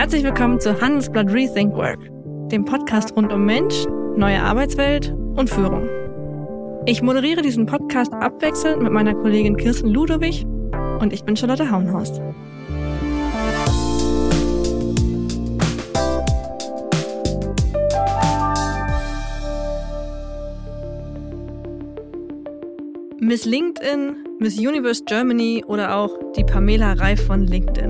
Herzlich willkommen zu Handelsblatt Rethink Work, dem Podcast rund um Mensch, neue Arbeitswelt und Führung. Ich moderiere diesen Podcast abwechselnd mit meiner Kollegin Kirsten Ludowig und ich bin Charlotte Hauenhorst. Miss LinkedIn, Miss Universe Germany oder auch die Pamela Reif von LinkedIn.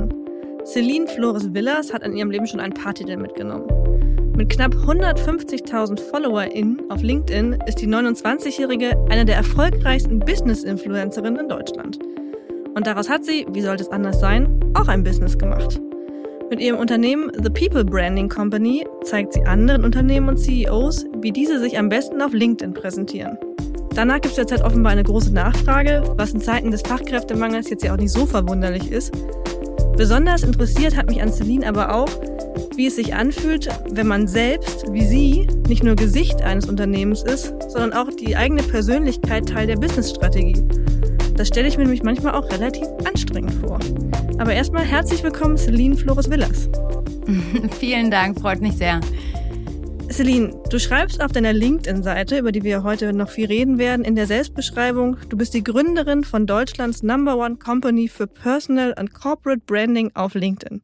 Celine Flores Villas hat in ihrem Leben schon ein paar Titel mitgenommen. Mit knapp 150.000 FollowerInnen auf LinkedIn ist die 29-Jährige eine der erfolgreichsten Business-Influencerinnen in Deutschland. Und daraus hat sie, wie sollte es anders sein, auch ein Business gemacht. Mit ihrem Unternehmen The People Branding Company zeigt sie anderen Unternehmen und CEOs, wie diese sich am besten auf LinkedIn präsentieren. Danach gibt es derzeit offenbar eine große Nachfrage, was in Zeiten des Fachkräftemangels jetzt ja auch nicht so verwunderlich ist. Besonders interessiert hat mich an Celine aber auch, wie es sich anfühlt, wenn man selbst, wie sie, nicht nur Gesicht eines Unternehmens ist, sondern auch die eigene Persönlichkeit Teil der Businessstrategie. Das stelle ich mir nämlich manchmal auch relativ anstrengend vor. Aber erstmal herzlich willkommen, Celine Flores Villas. Vielen Dank, freut mich sehr. Celine, du schreibst auf deiner LinkedIn-Seite, über die wir heute noch viel reden werden, in der Selbstbeschreibung, du bist die Gründerin von Deutschlands Number One Company für Personal and Corporate Branding auf LinkedIn.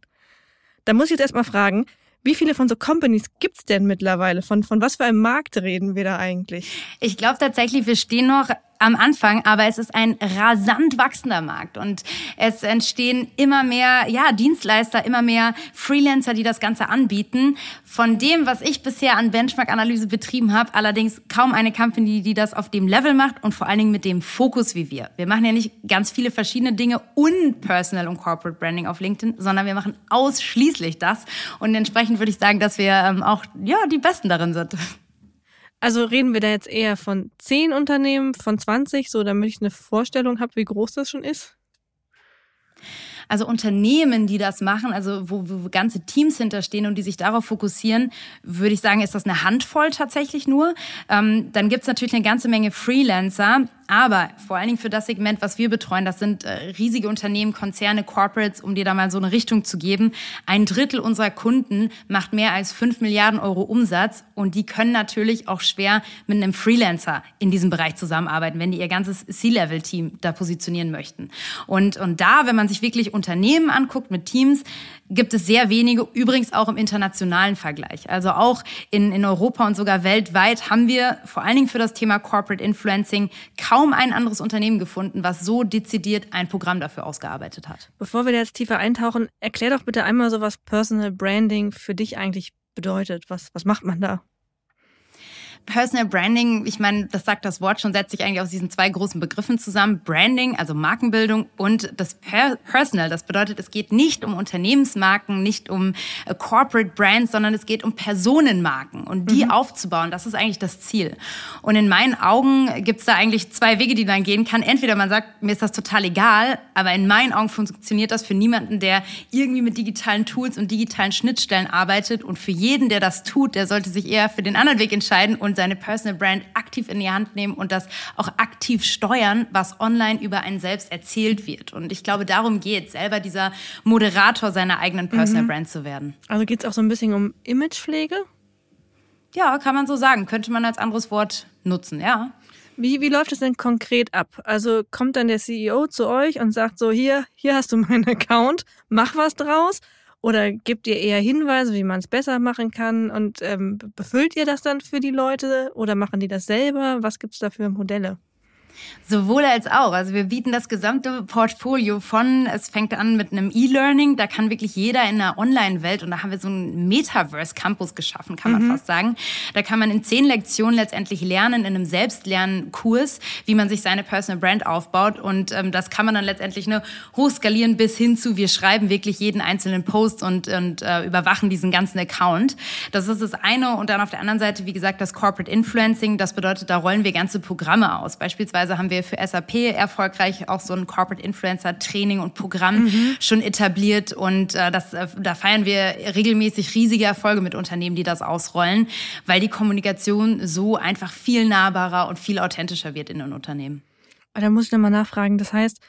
Da muss ich jetzt erstmal fragen, wie viele von so Companies gibt's denn mittlerweile? Von, von was für einem Markt reden wir da eigentlich? Ich glaube tatsächlich, wir stehen noch am Anfang, aber es ist ein rasant wachsender Markt und es entstehen immer mehr ja, Dienstleister, immer mehr Freelancer, die das Ganze anbieten. Von dem, was ich bisher an Benchmark-Analyse betrieben habe, allerdings kaum eine Company, die das auf dem Level macht und vor allen Dingen mit dem Fokus wie wir. Wir machen ja nicht ganz viele verschiedene Dinge und Personal und Corporate Branding auf LinkedIn, sondern wir machen ausschließlich das und entsprechend würde ich sagen, dass wir ähm, auch ja, die Besten darin sind. Also reden wir da jetzt eher von 10 Unternehmen, von 20, so damit ich eine Vorstellung habe, wie groß das schon ist? Also Unternehmen, die das machen, also wo, wo ganze Teams hinterstehen und die sich darauf fokussieren, würde ich sagen, ist das eine Handvoll tatsächlich nur. Ähm, dann gibt's natürlich eine ganze Menge Freelancer, aber vor allen Dingen für das Segment, was wir betreuen, das sind äh, riesige Unternehmen, Konzerne, Corporates, um dir da mal so eine Richtung zu geben. Ein Drittel unserer Kunden macht mehr als fünf Milliarden Euro Umsatz und die können natürlich auch schwer mit einem Freelancer in diesem Bereich zusammenarbeiten, wenn die ihr ganzes C-Level-Team da positionieren möchten. Und, und da, wenn man sich wirklich Unternehmen anguckt mit Teams, gibt es sehr wenige, übrigens auch im internationalen Vergleich. Also auch in, in Europa und sogar weltweit haben wir vor allen Dingen für das Thema Corporate Influencing kaum ein anderes Unternehmen gefunden, was so dezidiert ein Programm dafür ausgearbeitet hat. Bevor wir jetzt tiefer eintauchen, erklär doch bitte einmal so, was Personal Branding für dich eigentlich bedeutet. Was, was macht man da? Personal Branding, ich meine, das sagt das Wort schon, setzt sich eigentlich aus diesen zwei großen Begriffen zusammen. Branding, also Markenbildung und das per Personal. Das bedeutet, es geht nicht um Unternehmensmarken, nicht um äh, Corporate Brands, sondern es geht um Personenmarken und die mhm. aufzubauen. Das ist eigentlich das Ziel. Und in meinen Augen gibt es da eigentlich zwei Wege, die man gehen kann. Entweder man sagt, mir ist das total egal, aber in meinen Augen funktioniert das für niemanden, der irgendwie mit digitalen Tools und digitalen Schnittstellen arbeitet. Und für jeden, der das tut, der sollte sich eher für den anderen Weg entscheiden und seine Personal Brand aktiv in die Hand nehmen und das auch aktiv steuern, was online über einen selbst erzählt wird. Und ich glaube, darum geht selber dieser Moderator seiner eigenen Personal mhm. Brand zu werden. Also geht es auch so ein bisschen um Imagepflege? Ja, kann man so sagen. Könnte man als anderes Wort nutzen, ja. Wie, wie läuft es denn konkret ab? Also kommt dann der CEO zu euch und sagt so, hier, hier hast du meinen Account, mach was draus? Oder gebt ihr eher Hinweise, wie man es besser machen kann? Und ähm, befüllt ihr das dann für die Leute oder machen die das selber? Was gibt's da für Modelle? Sowohl als auch. Also wir bieten das gesamte Portfolio von, es fängt an mit einem E-Learning, da kann wirklich jeder in der Online-Welt, und da haben wir so einen Metaverse-Campus geschaffen, kann man mhm. fast sagen. Da kann man in zehn Lektionen letztendlich lernen, in einem Selbstlernkurs, wie man sich seine Personal Brand aufbaut. Und ähm, das kann man dann letztendlich ne, hochskalieren bis hin zu, wir schreiben wirklich jeden einzelnen Post und, und äh, überwachen diesen ganzen Account. Das ist das eine. Und dann auf der anderen Seite, wie gesagt, das Corporate Influencing. Das bedeutet, da rollen wir ganze Programme aus. Beispielsweise Beispielsweise haben wir für SAP erfolgreich auch so ein Corporate Influencer Training und Programm mhm. schon etabliert und äh, das, äh, da feiern wir regelmäßig riesige Erfolge mit Unternehmen, die das ausrollen, weil die Kommunikation so einfach viel nahbarer und viel authentischer wird in den Unternehmen. Da muss ich nochmal nachfragen. Das heißt,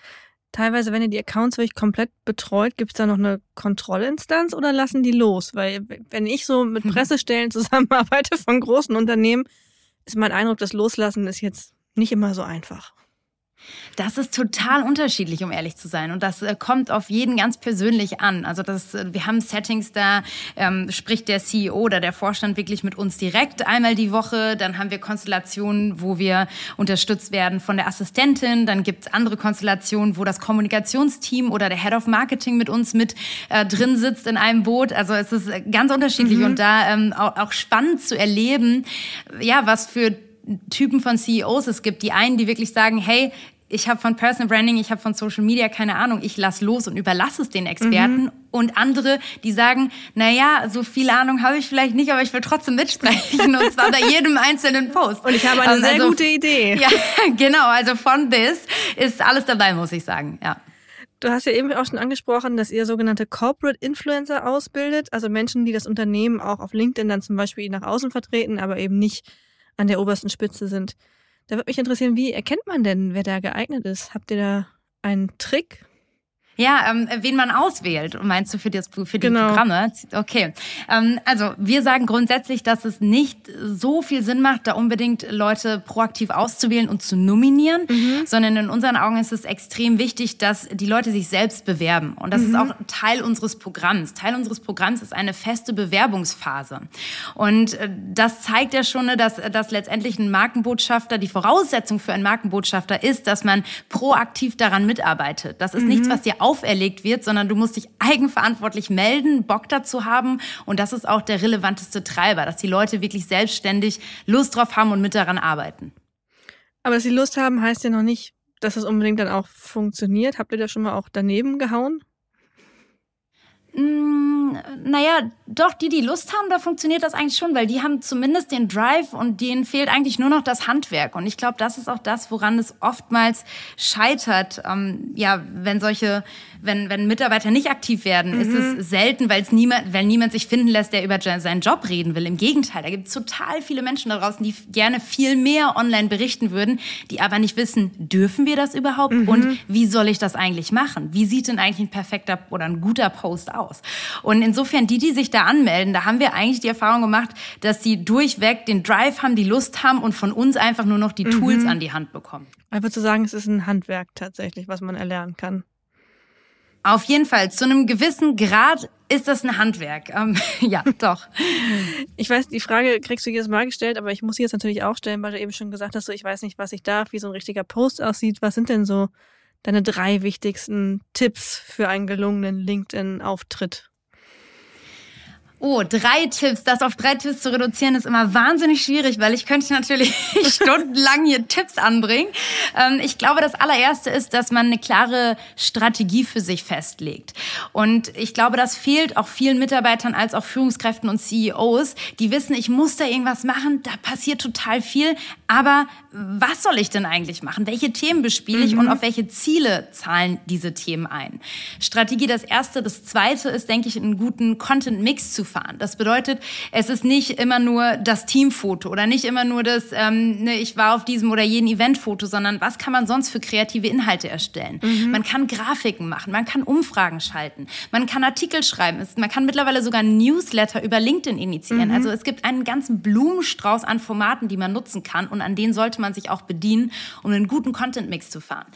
teilweise, wenn ihr die Accounts wirklich komplett betreut, gibt es da noch eine Kontrollinstanz oder lassen die los? Weil wenn ich so mit Pressestellen zusammenarbeite von großen Unternehmen, ist mein Eindruck, das Loslassen ist jetzt nicht immer so einfach. Das ist total unterschiedlich, um ehrlich zu sein. Und das äh, kommt auf jeden ganz persönlich an. Also das, äh, wir haben Settings, da ähm, spricht der CEO oder der Vorstand wirklich mit uns direkt einmal die Woche. Dann haben wir Konstellationen, wo wir unterstützt werden von der Assistentin. Dann gibt's andere Konstellationen, wo das Kommunikationsteam oder der Head of Marketing mit uns mit äh, drin sitzt in einem Boot. Also es ist äh, ganz unterschiedlich mhm. und da ähm, auch, auch spannend zu erleben, ja, was für Typen von CEOs es gibt. Die einen, die wirklich sagen, hey, ich habe von Personal Branding, ich habe von Social Media keine Ahnung, ich lass los und überlasse es den Experten. Mhm. Und andere, die sagen, na ja, so viel Ahnung habe ich vielleicht nicht, aber ich will trotzdem mitsprechen und zwar bei jedem einzelnen Post. Und ich habe eine sehr also, gute Idee. Ja, genau. Also von bis ist alles dabei, muss ich sagen. Ja. Du hast ja eben auch schon angesprochen, dass ihr sogenannte Corporate Influencer ausbildet, also Menschen, die das Unternehmen auch auf LinkedIn dann zum Beispiel nach außen vertreten, aber eben nicht an der obersten Spitze sind. Da würde mich interessieren, wie erkennt man denn, wer da geeignet ist? Habt ihr da einen Trick? Ja, ähm, wen man auswählt, meinst du für, das, für die genau. Programme? Okay. Ähm, also wir sagen grundsätzlich, dass es nicht so viel Sinn macht, da unbedingt Leute proaktiv auszuwählen und zu nominieren, mhm. sondern in unseren Augen ist es extrem wichtig, dass die Leute sich selbst bewerben. Und das mhm. ist auch Teil unseres Programms. Teil unseres Programms ist eine feste Bewerbungsphase. Und äh, das zeigt ja schon, dass, dass letztendlich ein Markenbotschafter, die Voraussetzung für einen Markenbotschafter ist, dass man proaktiv daran mitarbeitet. Das ist mhm. nichts, was dir auferlegt wird, sondern du musst dich eigenverantwortlich melden, Bock dazu haben. Und das ist auch der relevanteste Treiber, dass die Leute wirklich selbstständig Lust drauf haben und mit daran arbeiten. Aber dass sie Lust haben, heißt ja noch nicht, dass es unbedingt dann auch funktioniert. Habt ihr da schon mal auch daneben gehauen? Mm, naja, doch, die, die Lust haben, da funktioniert das eigentlich schon, weil die haben zumindest den Drive und denen fehlt eigentlich nur noch das Handwerk. Und ich glaube, das ist auch das, woran es oftmals scheitert. Ähm, ja, wenn solche, wenn, wenn Mitarbeiter nicht aktiv werden, mhm. ist es mhm. selten, weil es niemand, weil niemand sich finden lässt, der über seinen Job reden will. Im Gegenteil, da gibt es total viele Menschen da draußen, die gerne viel mehr online berichten würden, die aber nicht wissen, dürfen wir das überhaupt mhm. und wie soll ich das eigentlich machen? Wie sieht denn eigentlich ein perfekter oder ein guter Post aus? Und insofern, die, die sich da anmelden, da haben wir eigentlich die Erfahrung gemacht, dass die durchweg den Drive haben, die Lust haben und von uns einfach nur noch die mhm. Tools an die Hand bekommen. Ich würde sagen, es ist ein Handwerk tatsächlich, was man erlernen kann. Auf jeden Fall, zu einem gewissen Grad ist das ein Handwerk. Ähm, ja, doch. Ich weiß, die Frage kriegst du jedes Mal gestellt, aber ich muss sie jetzt natürlich auch stellen, weil du eben schon gesagt hast, so, ich weiß nicht, was ich darf, wie so ein richtiger Post aussieht. Was sind denn so deine drei wichtigsten Tipps für einen gelungenen LinkedIn-Auftritt? Oh, drei Tipps. Das auf drei Tipps zu reduzieren ist immer wahnsinnig schwierig, weil ich könnte natürlich stundenlang hier Tipps anbringen. Ähm, ich glaube, das allererste ist, dass man eine klare Strategie für sich festlegt. Und ich glaube, das fehlt auch vielen Mitarbeitern als auch Führungskräften und CEOs, die wissen, ich muss da irgendwas machen, da passiert total viel, aber was soll ich denn eigentlich machen? Welche Themen bespiele ich mhm. und auf welche Ziele zahlen diese Themen ein? Strategie das erste. Das zweite ist, denke ich, einen guten Content-Mix zu fahren. Das bedeutet, es ist nicht immer nur das Teamfoto oder nicht immer nur das, ähm, ne, ich war auf diesem oder jenen Eventfoto, sondern was kann man sonst für kreative Inhalte erstellen? Mhm. Man kann Grafiken machen, man kann Umfragen schalten, man kann Artikel schreiben, man kann mittlerweile sogar Newsletter über LinkedIn initiieren. Mhm. Also es gibt einen ganzen Blumenstrauß an Formaten, die man nutzen kann und an denen sollte man sich auch bedienen, um einen guten Content-Mix zu fahren.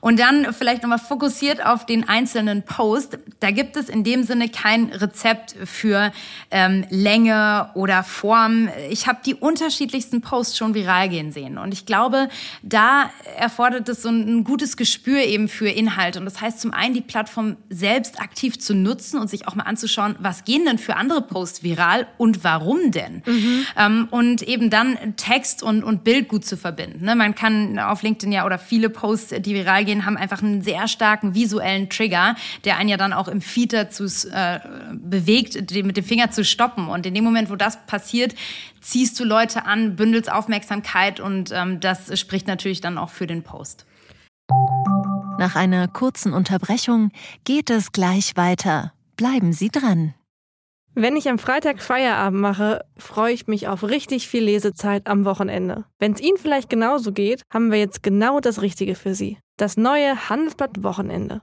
Und dann vielleicht nochmal fokussiert auf den einzelnen Post. Da gibt es in dem Sinne kein Rezept für ähm, Länge oder Form. Ich habe die unterschiedlichsten Posts schon viral gehen sehen. Und ich glaube, da erfordert es so ein gutes Gespür eben für Inhalt. Und das heißt zum einen, die Plattform selbst aktiv zu nutzen und sich auch mal anzuschauen, was gehen denn für andere Posts viral und warum denn? Mhm. Ähm, und eben dann Text und, und Bild gut zu verbinden. Ne? Man kann auf LinkedIn ja oder viele Posts, die viral gehen, haben einfach einen sehr starken visuellen Trigger, der einen ja dann auch im Feed dazu äh, bewegt, mit dem Finger zu stoppen. Und in dem Moment, wo das passiert, ziehst du Leute an, bündelst Aufmerksamkeit und ähm, das spricht natürlich dann auch für den Post. Nach einer kurzen Unterbrechung geht es gleich weiter. Bleiben Sie dran. Wenn ich am Freitag Feierabend mache, freue ich mich auf richtig viel Lesezeit am Wochenende. Wenn es Ihnen vielleicht genauso geht, haben wir jetzt genau das Richtige für Sie. Das neue Handelsblatt Wochenende.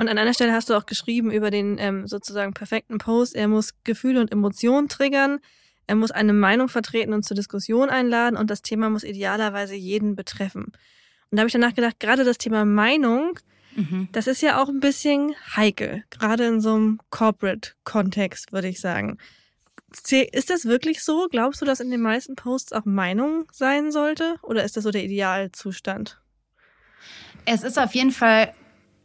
Und an einer Stelle hast du auch geschrieben über den ähm, sozusagen perfekten Post. Er muss Gefühle und Emotionen triggern. Er muss eine Meinung vertreten und zur Diskussion einladen und das Thema muss idealerweise jeden betreffen. Und da habe ich danach gedacht, gerade das Thema Meinung, mhm. das ist ja auch ein bisschen heikel, gerade in so einem Corporate-Kontext, würde ich sagen. Ist das wirklich so? Glaubst du, dass in den meisten Posts auch Meinung sein sollte? Oder ist das so der Idealzustand? Es ist auf jeden Fall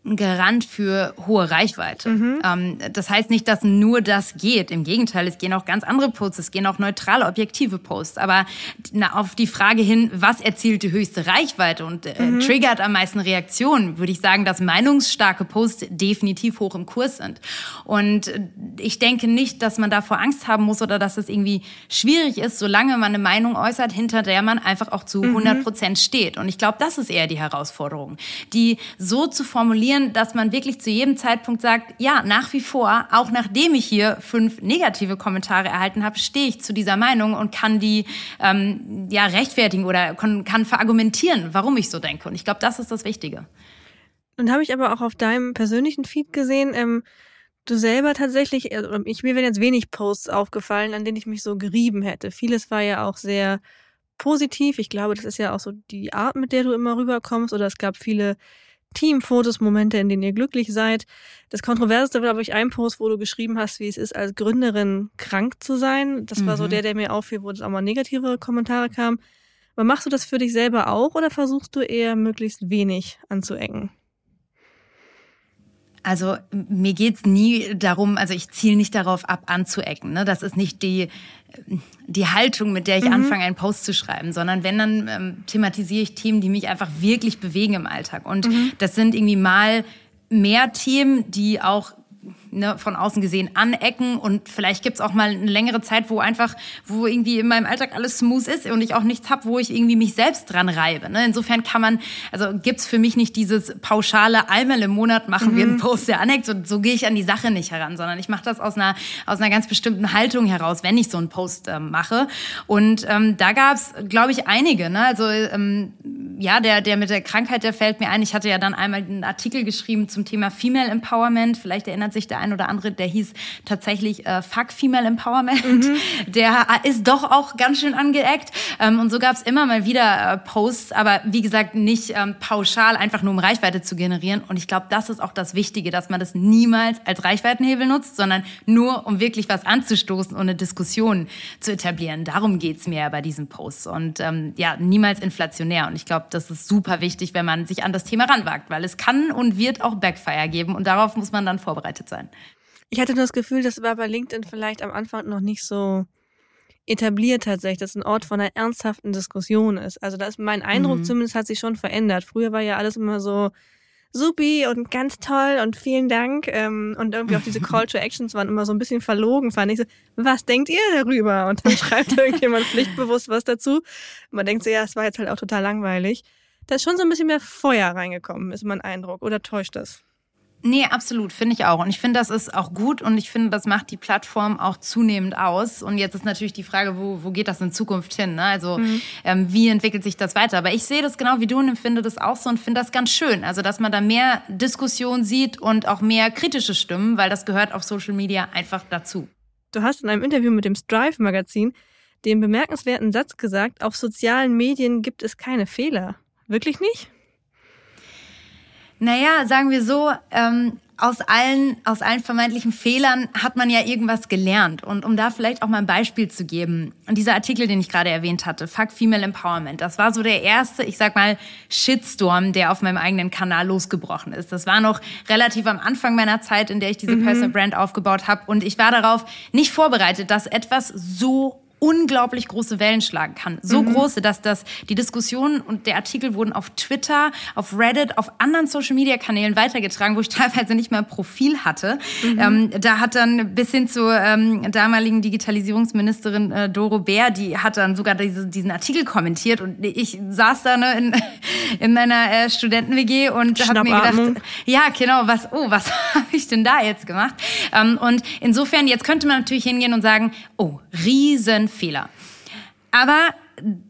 ein Garant für hohe Reichweite. Mhm. Ähm, das heißt nicht, dass nur das geht. Im Gegenteil, es gehen auch ganz andere Posts, es gehen auch neutrale, objektive Posts. Aber na, auf die Frage hin, was erzielt die höchste Reichweite und äh, mhm. triggert am meisten Reaktionen, würde ich sagen, dass meinungsstarke Posts definitiv hoch im Kurs sind. Und äh, ich denke nicht, dass man davor Angst haben muss oder dass es irgendwie schwierig ist, solange man eine Meinung äußert, hinter der man einfach auch zu 100 mhm. Prozent steht. Und ich glaube, das ist eher die Herausforderung, die so zu formulieren, funktionieren, dass man wirklich zu jedem Zeitpunkt sagt, ja, nach wie vor, auch nachdem ich hier fünf negative Kommentare erhalten habe, stehe ich zu dieser Meinung und kann die ähm, ja rechtfertigen oder kann, kann verargumentieren, warum ich so denke. Und ich glaube, das ist das Wichtige. Und habe ich aber auch auf deinem persönlichen Feed gesehen, ähm, du selber tatsächlich, also ich, mir wären jetzt wenig Posts aufgefallen, an denen ich mich so gerieben hätte. Vieles war ja auch sehr positiv. Ich glaube, das ist ja auch so die Art, mit der du immer rüberkommst. Oder es gab viele Teamfotos, Momente, in denen ihr glücklich seid. Das Kontroverseste war, glaube ich, ein Post, wo du geschrieben hast, wie es ist, als Gründerin krank zu sein. Das war so mhm. der, der mir auffiel, wo es auch mal negative Kommentare kamen. Aber machst du das für dich selber auch oder versuchst du eher möglichst wenig anzuecken? Also mir geht's nie darum, also ich ziele nicht darauf ab, anzuecken. Ne? Das ist nicht die, die Haltung, mit der ich mhm. anfange, einen Post zu schreiben, sondern wenn, dann ähm, thematisiere ich Themen, die mich einfach wirklich bewegen im Alltag. Und mhm. das sind irgendwie mal mehr Themen, die auch ne, von außen gesehen anecken und vielleicht gibt's auch mal eine längere Zeit, wo einfach, wo irgendwie in meinem Alltag alles smooth ist und ich auch nichts hab, wo ich irgendwie mich selbst dran reibe. Ne? Insofern kann man, also gibt's für mich nicht dieses pauschale, einmal im Monat machen mhm. wir einen Post, der aneckt und so gehe ich an die Sache nicht heran, sondern ich mache das aus einer, aus einer ganz bestimmten Haltung heraus, wenn ich so einen Post ähm, mache. Und ähm, da gab's, glaube ich, einige. Ne? Also ähm, ja, der, der mit der Krankheit, der fällt mir ein. Ich hatte ja dann einmal einen Artikel geschrieben zum Thema Female Empowerment. Vielleicht erinnert sich der ein oder andere, der hieß tatsächlich äh, Fuck Female Empowerment. Mhm. Der ist doch auch ganz schön angeeckt. Ähm, und so gab es immer mal wieder äh, Posts, aber wie gesagt, nicht ähm, pauschal, einfach nur um Reichweite zu generieren. Und ich glaube, das ist auch das Wichtige, dass man das niemals als Reichweitenhebel nutzt, sondern nur, um wirklich was anzustoßen und eine Diskussion zu etablieren. Darum geht's mir bei diesen Posts. Und ähm, ja, niemals inflationär. Und ich glaube, das ist super wichtig, wenn man sich an das Thema ranwagt, weil es kann und wird auch Backfire geben. Und darauf muss man dann vorbereitet sein. Ich hatte nur das Gefühl, das war bei LinkedIn vielleicht am Anfang noch nicht so etabliert tatsächlich, dass ein Ort von einer ernsthaften Diskussion ist. Also da ist mein Eindruck mhm. zumindest hat sich schon verändert. Früher war ja alles immer so supi und ganz toll und vielen Dank. Ähm, und irgendwie auch diese Call to Actions waren immer so ein bisschen verlogen, fand ich so, was denkt ihr darüber? Und dann schreibt irgendjemand pflichtbewusst was dazu. man denkt so, ja, es war jetzt halt auch total langweilig. Da ist schon so ein bisschen mehr Feuer reingekommen, ist mein Eindruck. Oder täuscht das? Nee, absolut, finde ich auch. Und ich finde, das ist auch gut und ich finde, das macht die Plattform auch zunehmend aus. Und jetzt ist natürlich die Frage, wo, wo geht das in Zukunft hin? Ne? Also mhm. ähm, wie entwickelt sich das weiter? Aber ich sehe das genau wie du und empfinde das auch so und finde das ganz schön. Also dass man da mehr Diskussion sieht und auch mehr kritische Stimmen, weil das gehört auf Social Media einfach dazu. Du hast in einem Interview mit dem Strive-Magazin den bemerkenswerten Satz gesagt, auf sozialen Medien gibt es keine Fehler. Wirklich nicht? Naja, sagen wir so, ähm, aus allen, aus allen vermeintlichen Fehlern hat man ja irgendwas gelernt. Und um da vielleicht auch mal ein Beispiel zu geben. Und dieser Artikel, den ich gerade erwähnt hatte, Fuck Female Empowerment, das war so der erste, ich sag mal, Shitstorm, der auf meinem eigenen Kanal losgebrochen ist. Das war noch relativ am Anfang meiner Zeit, in der ich diese mhm. Personal Brand aufgebaut habe. Und ich war darauf nicht vorbereitet, dass etwas so unglaublich große Wellen schlagen kann. So mhm. große, dass das die Diskussionen und der Artikel wurden auf Twitter, auf Reddit, auf anderen Social Media Kanälen weitergetragen, wo ich teilweise nicht mehr ein Profil hatte. Mhm. Ähm, da hat dann bis hin zur ähm, damaligen Digitalisierungsministerin äh, Doro Bär, die hat dann sogar diese, diesen Artikel kommentiert und ich saß da ne, in, in meiner äh, Studenten-WG und habe mir gedacht, ja genau, was, oh, was habe ich denn da jetzt gemacht? Ähm, und insofern, jetzt könnte man natürlich hingehen und sagen, oh, Riesenfehler. Aber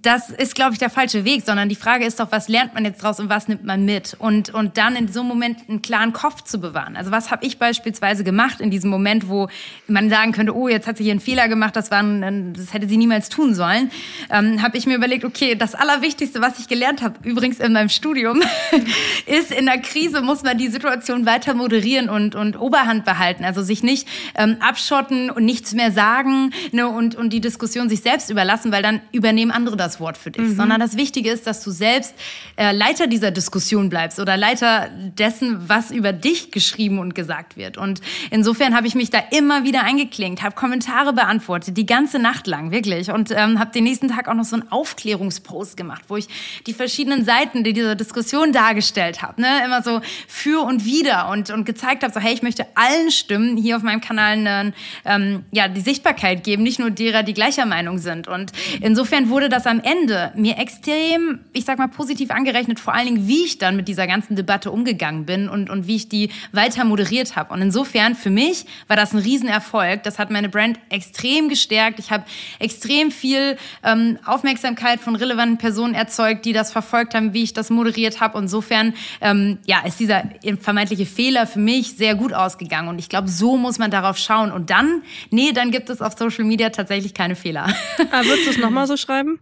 das ist, glaube ich, der falsche Weg, sondern die Frage ist doch, was lernt man jetzt draus und was nimmt man mit? Und, und dann in so einem Moment einen klaren Kopf zu bewahren. Also was habe ich beispielsweise gemacht in diesem Moment, wo man sagen könnte, oh, jetzt hat sie hier einen Fehler gemacht, das, war ein, das hätte sie niemals tun sollen, ähm, habe ich mir überlegt, okay, das Allerwichtigste, was ich gelernt habe, übrigens in meinem Studium, ist, in der Krise muss man die Situation weiter moderieren und, und Oberhand behalten. Also sich nicht ähm, abschotten und nichts mehr sagen ne, und, und die Diskussion sich selbst überlassen, weil dann übernehmen andere das Wort für dich, mhm. sondern das Wichtige ist, dass du selbst äh, Leiter dieser Diskussion bleibst oder Leiter dessen, was über dich geschrieben und gesagt wird. Und insofern habe ich mich da immer wieder eingeklinkt, habe Kommentare beantwortet, die ganze Nacht lang, wirklich. Und ähm, habe den nächsten Tag auch noch so einen Aufklärungspost gemacht, wo ich die verschiedenen Seiten dieser Diskussion dargestellt habe. Ne? Immer so für und wieder und, und gezeigt habe, so hey, ich möchte allen Stimmen hier auf meinem Kanal eine, ähm, ja, die Sichtbarkeit geben, nicht nur derer, die gleicher Meinung sind. Und insofern wurde wurde das am Ende mir extrem, ich sag mal, positiv angerechnet, vor allen Dingen, wie ich dann mit dieser ganzen Debatte umgegangen bin und, und wie ich die weiter moderiert habe. Und insofern, für mich war das ein Riesenerfolg. Das hat meine Brand extrem gestärkt. Ich habe extrem viel ähm, Aufmerksamkeit von relevanten Personen erzeugt, die das verfolgt haben, wie ich das moderiert habe. Insofern, ähm, ja, ist dieser vermeintliche Fehler für mich sehr gut ausgegangen. Und ich glaube, so muss man darauf schauen. Und dann, nee, dann gibt es auf Social Media tatsächlich keine Fehler. Aber ah, würdest du es nochmal so schreiben?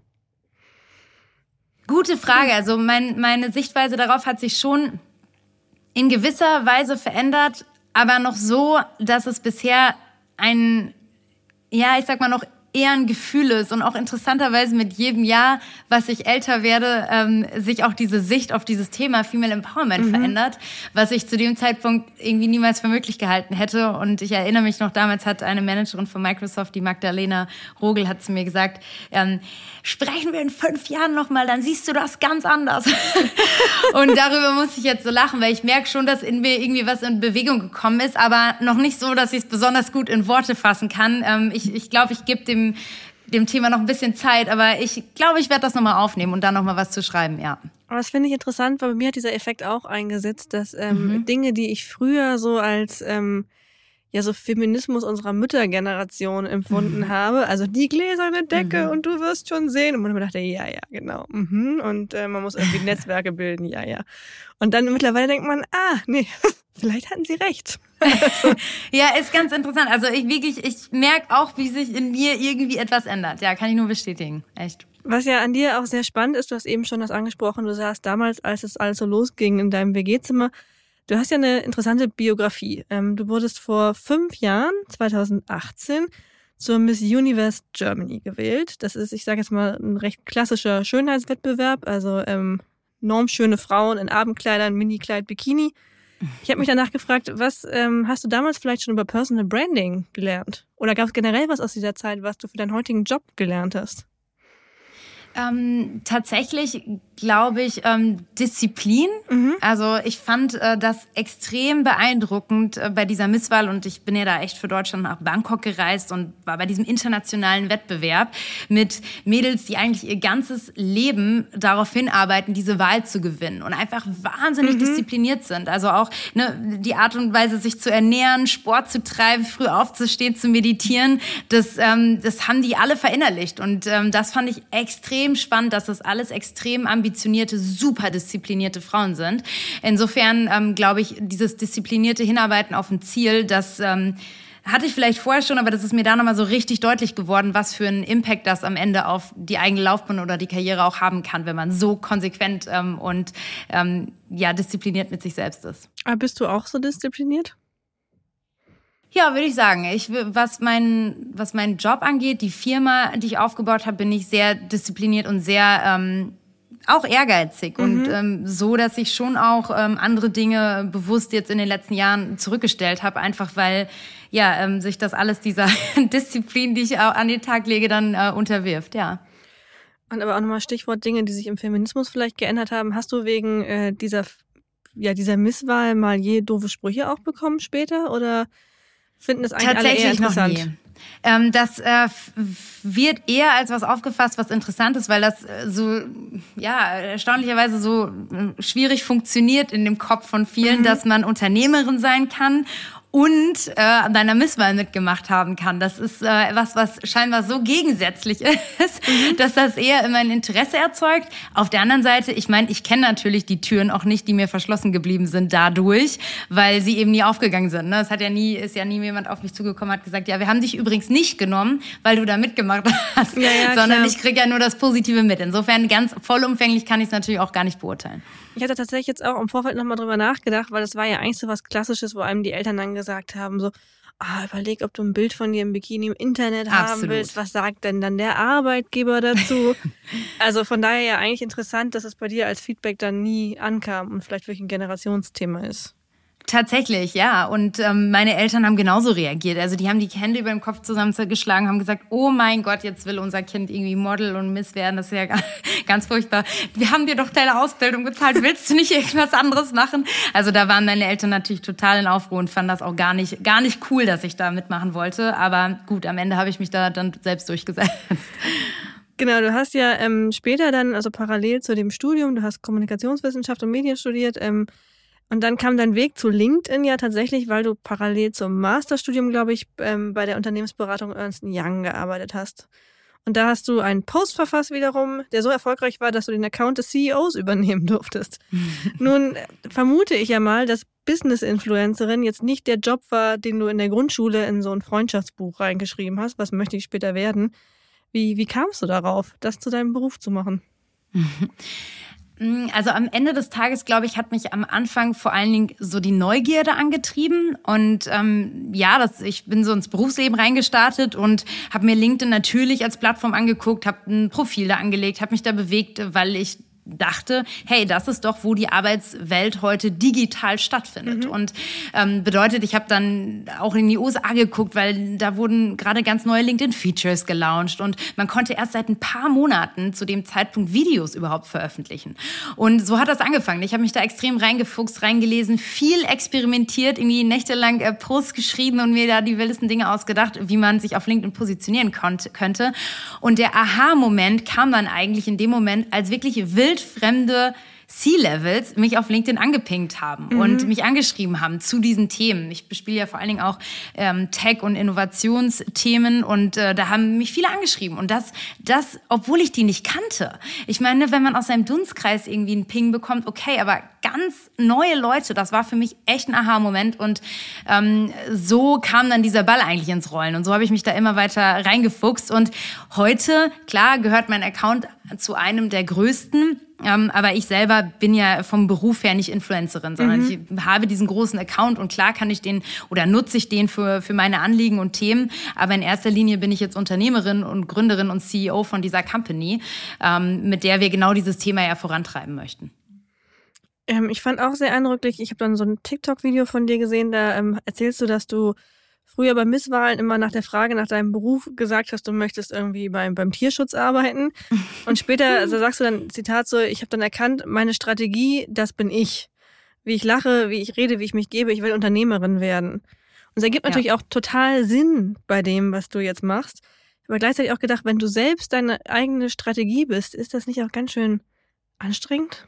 Gute Frage. Also mein, meine Sichtweise darauf hat sich schon in gewisser Weise verändert, aber noch so, dass es bisher ein, ja, ich sag mal noch eher ein Gefühl ist und auch interessanterweise mit jedem Jahr, was ich älter werde, ähm, sich auch diese Sicht auf dieses Thema Female Empowerment mhm. verändert, was ich zu dem Zeitpunkt irgendwie niemals für möglich gehalten hätte. Und ich erinnere mich noch, damals hat eine Managerin von Microsoft, die Magdalena Rogel, hat zu mir gesagt, ähm, sprechen wir in fünf Jahren nochmal, dann siehst du das ganz anders. und darüber muss ich jetzt so lachen, weil ich merke schon, dass in mir irgendwie was in Bewegung gekommen ist, aber noch nicht so, dass ich es besonders gut in Worte fassen kann. Ähm, ich ich glaube, ich gebe dem dem, Thema noch ein bisschen Zeit, aber ich glaube, ich werde das nochmal aufnehmen und dann nochmal was zu schreiben, ja. Aber das finde ich interessant, weil bei mir hat dieser Effekt auch eingesetzt, dass ähm, mhm. Dinge, die ich früher so als ähm, ja so Feminismus unserer Müttergeneration empfunden mhm. habe. Also die gläserne Decke mhm. und du wirst schon sehen. Und man dachte, ja, ja, genau. Mhm. Und äh, man muss irgendwie Netzwerke bilden, ja, ja. Und dann mittlerweile denkt man, ah, nee, vielleicht hatten sie recht. ja, ist ganz interessant. Also ich wirklich, ich merke auch, wie sich in mir irgendwie etwas ändert. Ja, kann ich nur bestätigen. Echt. Was ja an dir auch sehr spannend ist, du hast eben schon das angesprochen, du saßt damals, als es alles so losging in deinem WG-Zimmer, Du hast ja eine interessante Biografie. Ähm, du wurdest vor fünf Jahren, 2018, zur Miss Universe Germany gewählt. Das ist, ich sage jetzt mal, ein recht klassischer Schönheitswettbewerb. Also ähm, normschöne Frauen in Abendkleidern, Minikleid, Bikini. Ich habe mich danach gefragt, was ähm, hast du damals vielleicht schon über Personal Branding gelernt? Oder gab es generell was aus dieser Zeit, was du für deinen heutigen Job gelernt hast? Ähm, tatsächlich glaube ich, ähm, Disziplin. Mhm. Also ich fand äh, das extrem beeindruckend äh, bei dieser Misswahl und ich bin ja da echt für Deutschland nach Bangkok gereist und war bei diesem internationalen Wettbewerb mit Mädels, die eigentlich ihr ganzes Leben darauf hinarbeiten, diese Wahl zu gewinnen und einfach wahnsinnig mhm. diszipliniert sind. Also auch ne, die Art und Weise, sich zu ernähren, Sport zu treiben, früh aufzustehen, zu meditieren, das, ähm, das haben die alle verinnerlicht und ähm, das fand ich extrem spannend, dass das alles extrem ambitioniert ambitionierte, super disziplinierte Frauen sind. Insofern ähm, glaube ich, dieses disziplinierte Hinarbeiten auf ein Ziel, das ähm, hatte ich vielleicht vorher schon, aber das ist mir da nochmal so richtig deutlich geworden, was für einen Impact das am Ende auf die eigene Laufbahn oder die Karriere auch haben kann, wenn man so konsequent ähm, und ähm, ja diszipliniert mit sich selbst ist. Aber bist du auch so diszipliniert? Ja, würde ich sagen. Ich, was, mein, was meinen Job angeht, die Firma, die ich aufgebaut habe, bin ich sehr diszipliniert und sehr ähm, auch ehrgeizig mhm. und ähm, so, dass ich schon auch ähm, andere Dinge bewusst jetzt in den letzten Jahren zurückgestellt habe, einfach weil ja ähm, sich das alles dieser Disziplin, die ich auch an den Tag lege, dann äh, unterwirft, ja. Und aber auch nochmal Stichwort Dinge, die sich im Feminismus vielleicht geändert haben. Hast du wegen äh, dieser ja dieser Misswahl mal je doofe Sprüche auch bekommen später oder finden es eigentlich alle eher interessant? Noch nie. Ähm, das äh, wird eher als was aufgefasst, was interessant ist, weil das äh, so, ja, erstaunlicherweise so äh, schwierig funktioniert in dem Kopf von vielen, mhm. dass man Unternehmerin sein kann und äh, an deiner Misswahl mitgemacht haben kann. Das ist äh, was, was scheinbar so gegensätzlich ist, mhm. dass das eher immer ein Interesse erzeugt. Auf der anderen Seite, ich meine, ich kenne natürlich die Türen auch nicht, die mir verschlossen geblieben sind dadurch, weil sie eben nie aufgegangen sind. Ne? Es hat ja nie, ist ja nie jemand auf mich zugekommen, hat gesagt, ja, wir haben dich übrigens nicht genommen, weil du da mitgemacht hast, ja, ja, sondern klar. ich kriege ja nur das Positive mit. Insofern ganz vollumfänglich kann ich es natürlich auch gar nicht beurteilen. Ich hatte tatsächlich jetzt auch im Vorfeld nochmal drüber nachgedacht, weil das war ja eigentlich so was Klassisches, wo einem die Eltern dann gesagt haben, so, ah, überleg, ob du ein Bild von dir im Bikini im Internet Absolut. haben willst. Was sagt denn dann der Arbeitgeber dazu? also von daher ja eigentlich interessant, dass es bei dir als Feedback dann nie ankam und vielleicht wirklich ein Generationsthema ist. Tatsächlich, ja. Und ähm, meine Eltern haben genauso reagiert. Also die haben die Hände über dem Kopf zusammengeschlagen, haben gesagt, oh mein Gott, jetzt will unser Kind irgendwie Model und Miss werden. Das ist ja ganz furchtbar. Wir haben dir doch deine Ausbildung gezahlt. Willst du nicht irgendwas anderes machen? Also da waren meine Eltern natürlich total in Aufruhr und fanden das auch gar nicht, gar nicht cool, dass ich da mitmachen wollte. Aber gut, am Ende habe ich mich da dann selbst durchgesetzt. Genau, du hast ja ähm, später dann, also parallel zu dem Studium, du hast Kommunikationswissenschaft und Medien studiert, ähm, und dann kam dein Weg zu LinkedIn ja tatsächlich, weil du parallel zum Masterstudium, glaube ich, ähm, bei der Unternehmensberatung Ernst Young gearbeitet hast. Und da hast du einen Post verfasst wiederum, der so erfolgreich war, dass du den Account des CEOs übernehmen durftest. Nun äh, vermute ich ja mal, dass Business-Influencerin jetzt nicht der Job war, den du in der Grundschule in so ein Freundschaftsbuch reingeschrieben hast. Was möchte ich später werden? Wie, wie kamst du darauf, das zu deinem Beruf zu machen? Mm, also am Ende des Tages, glaube ich, hat mich am Anfang vor allen Dingen so die Neugierde angetrieben. Und ähm, ja, das, ich bin so ins Berufsleben reingestartet und habe mir LinkedIn natürlich als Plattform angeguckt, habe ein Profil da angelegt, habe mich da bewegt, weil ich dachte, hey, das ist doch, wo die Arbeitswelt heute digital stattfindet. Mhm. Und ähm, bedeutet, ich habe dann auch in die USA geguckt, weil da wurden gerade ganz neue LinkedIn-Features gelauncht und man konnte erst seit ein paar Monaten zu dem Zeitpunkt Videos überhaupt veröffentlichen. Und so hat das angefangen. Ich habe mich da extrem reingefuchst, reingelesen, viel experimentiert, irgendwie nächtelang äh, Posts geschrieben und mir da die wildesten Dinge ausgedacht, wie man sich auf LinkedIn positionieren konnte, könnte. Und der Aha-Moment kam dann eigentlich in dem Moment, als wirklich wild wildfremde C-Levels mich auf LinkedIn angepinkt haben mhm. und mich angeschrieben haben zu diesen Themen. Ich bespiele ja vor allen Dingen auch ähm, Tech- und Innovationsthemen und äh, da haben mich viele angeschrieben. Und das, das, obwohl ich die nicht kannte. Ich meine, wenn man aus seinem Dunstkreis irgendwie einen Ping bekommt, okay, aber ganz neue Leute, das war für mich echt ein Aha-Moment. Und ähm, so kam dann dieser Ball eigentlich ins Rollen. Und so habe ich mich da immer weiter reingefuchst. Und heute, klar, gehört mein Account zu einem der größten aber ich selber bin ja vom Beruf her nicht Influencerin, sondern mhm. ich habe diesen großen Account und klar kann ich den oder nutze ich den für, für meine Anliegen und Themen. Aber in erster Linie bin ich jetzt Unternehmerin und Gründerin und CEO von dieser Company, ähm, mit der wir genau dieses Thema ja vorantreiben möchten. Ähm, ich fand auch sehr eindrücklich, ich habe dann so ein TikTok-Video von dir gesehen, da ähm, erzählst du, dass du früher bei Misswahlen immer nach der Frage nach deinem Beruf gesagt hast, du möchtest irgendwie beim, beim Tierschutz arbeiten. Und später also sagst du dann, Zitat so, ich habe dann erkannt, meine Strategie, das bin ich. Wie ich lache, wie ich rede, wie ich mich gebe, ich will Unternehmerin werden. Und es ergibt ja. natürlich auch total Sinn bei dem, was du jetzt machst. Aber gleichzeitig auch gedacht, wenn du selbst deine eigene Strategie bist, ist das nicht auch ganz schön anstrengend?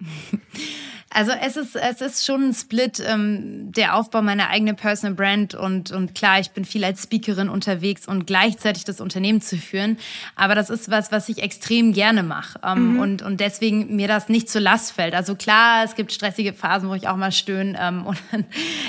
Also es ist, es ist schon ein Split, ähm, der Aufbau meiner eigenen Personal Brand und, und klar, ich bin viel als Speakerin unterwegs und gleichzeitig das Unternehmen zu führen. Aber das ist was, was ich extrem gerne mache ähm, mhm. und, und deswegen mir das nicht zur Last fällt. Also klar, es gibt stressige Phasen, wo ich auch mal stöhne ähm, und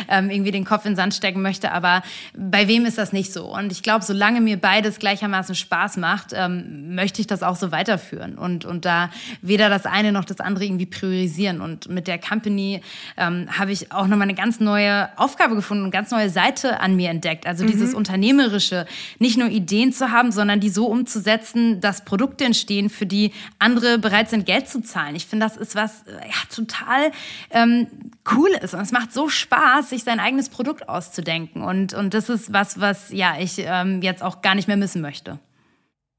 ähm, irgendwie den Kopf in den Sand stecken möchte, aber bei wem ist das nicht so? Und ich glaube, solange mir beides gleichermaßen Spaß macht, ähm, möchte ich das auch so weiterführen und, und da weder das eine noch das andere irgendwie priorisieren und mit der Company ähm, habe ich auch nochmal eine ganz neue Aufgabe gefunden und ganz neue Seite an mir entdeckt. Also mhm. dieses Unternehmerische, nicht nur Ideen zu haben, sondern die so umzusetzen, dass Produkte entstehen, für die andere bereit sind, Geld zu zahlen. Ich finde, das ist was ja, total ähm, cool ist. Und es macht so Spaß, sich sein eigenes Produkt auszudenken. Und, und das ist was, was ja ich ähm, jetzt auch gar nicht mehr missen möchte.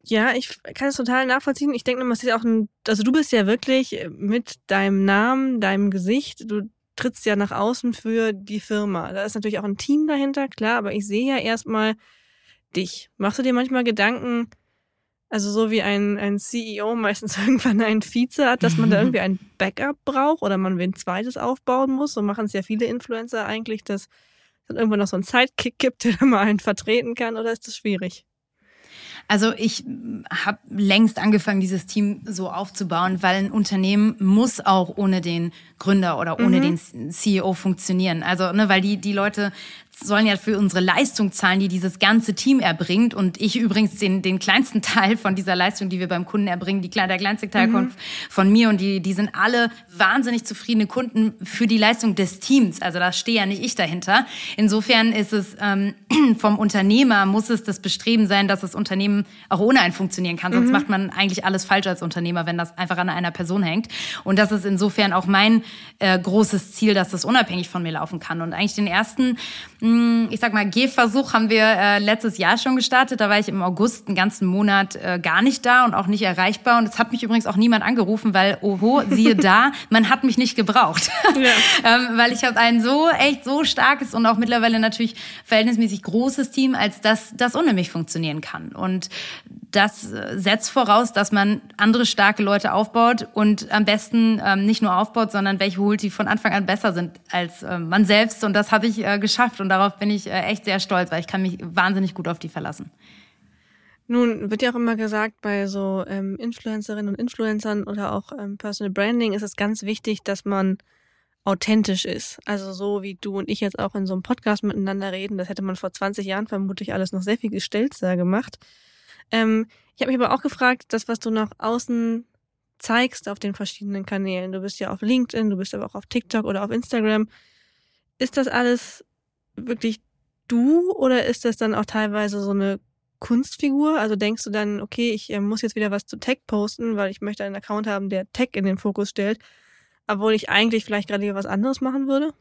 Ja, ich kann es total nachvollziehen. Ich denke, es ist auch ein, also du bist ja wirklich mit deinem Namen, deinem Gesicht, du trittst ja nach außen für die Firma. Da ist natürlich auch ein Team dahinter, klar, aber ich sehe ja erstmal dich. Machst du dir manchmal Gedanken, also so wie ein, ein CEO meistens irgendwann einen Vize hat, dass man da irgendwie ein Backup braucht oder man ein zweites aufbauen muss. So machen es ja viele Influencer eigentlich, dass es dann irgendwann noch so einen Sidekick gibt, der mal einen vertreten kann, oder ist das schwierig? Also ich habe längst angefangen, dieses Team so aufzubauen, weil ein Unternehmen muss auch ohne den Gründer oder ohne mhm. den CEO funktionieren. Also, ne, weil die, die Leute sollen ja für unsere Leistung zahlen, die dieses ganze Team erbringt. Und ich übrigens den, den kleinsten Teil von dieser Leistung, die wir beim Kunden erbringen, die, der kleinste Teil mhm. kommt von mir und die, die sind alle wahnsinnig zufriedene Kunden für die Leistung des Teams. Also da stehe ja nicht ich dahinter. Insofern ist es ähm, vom Unternehmer muss es das Bestreben sein, dass das Unternehmen auch ohne einen funktionieren kann. Sonst mhm. macht man eigentlich alles falsch als Unternehmer, wenn das einfach an einer Person hängt. Und das ist insofern auch mein äh, großes Ziel, dass das unabhängig von mir laufen kann. Und eigentlich den ersten ich sag mal, Gehversuch haben wir äh, letztes Jahr schon gestartet. Da war ich im August einen ganzen Monat äh, gar nicht da und auch nicht erreichbar. Und es hat mich übrigens auch niemand angerufen, weil, oho, siehe da, man hat mich nicht gebraucht. Ja. ähm, weil ich habe ein so, echt so starkes und auch mittlerweile natürlich verhältnismäßig großes Team, als dass das ohne mich funktionieren kann. Und das äh, setzt voraus, dass man andere starke Leute aufbaut und am besten ähm, nicht nur aufbaut, sondern welche holt, die von Anfang an besser sind als äh, man selbst. Und das habe ich äh, geschafft und darauf bin ich äh, echt sehr stolz, weil ich kann mich wahnsinnig gut auf die verlassen. Nun wird ja auch immer gesagt, bei so ähm, Influencerinnen und Influencern oder auch ähm, Personal Branding ist es ganz wichtig, dass man authentisch ist. Also so wie du und ich jetzt auch in so einem Podcast miteinander reden, das hätte man vor 20 Jahren vermutlich alles noch sehr viel gestelzter gemacht. Ähm, ich habe mich aber auch gefragt, das, was du nach außen zeigst auf den verschiedenen Kanälen. Du bist ja auf LinkedIn, du bist aber auch auf TikTok oder auf Instagram. Ist das alles wirklich du oder ist das dann auch teilweise so eine Kunstfigur? Also denkst du dann, okay, ich äh, muss jetzt wieder was zu Tech posten, weil ich möchte einen Account haben, der Tech in den Fokus stellt, obwohl ich eigentlich vielleicht gerade was anderes machen würde?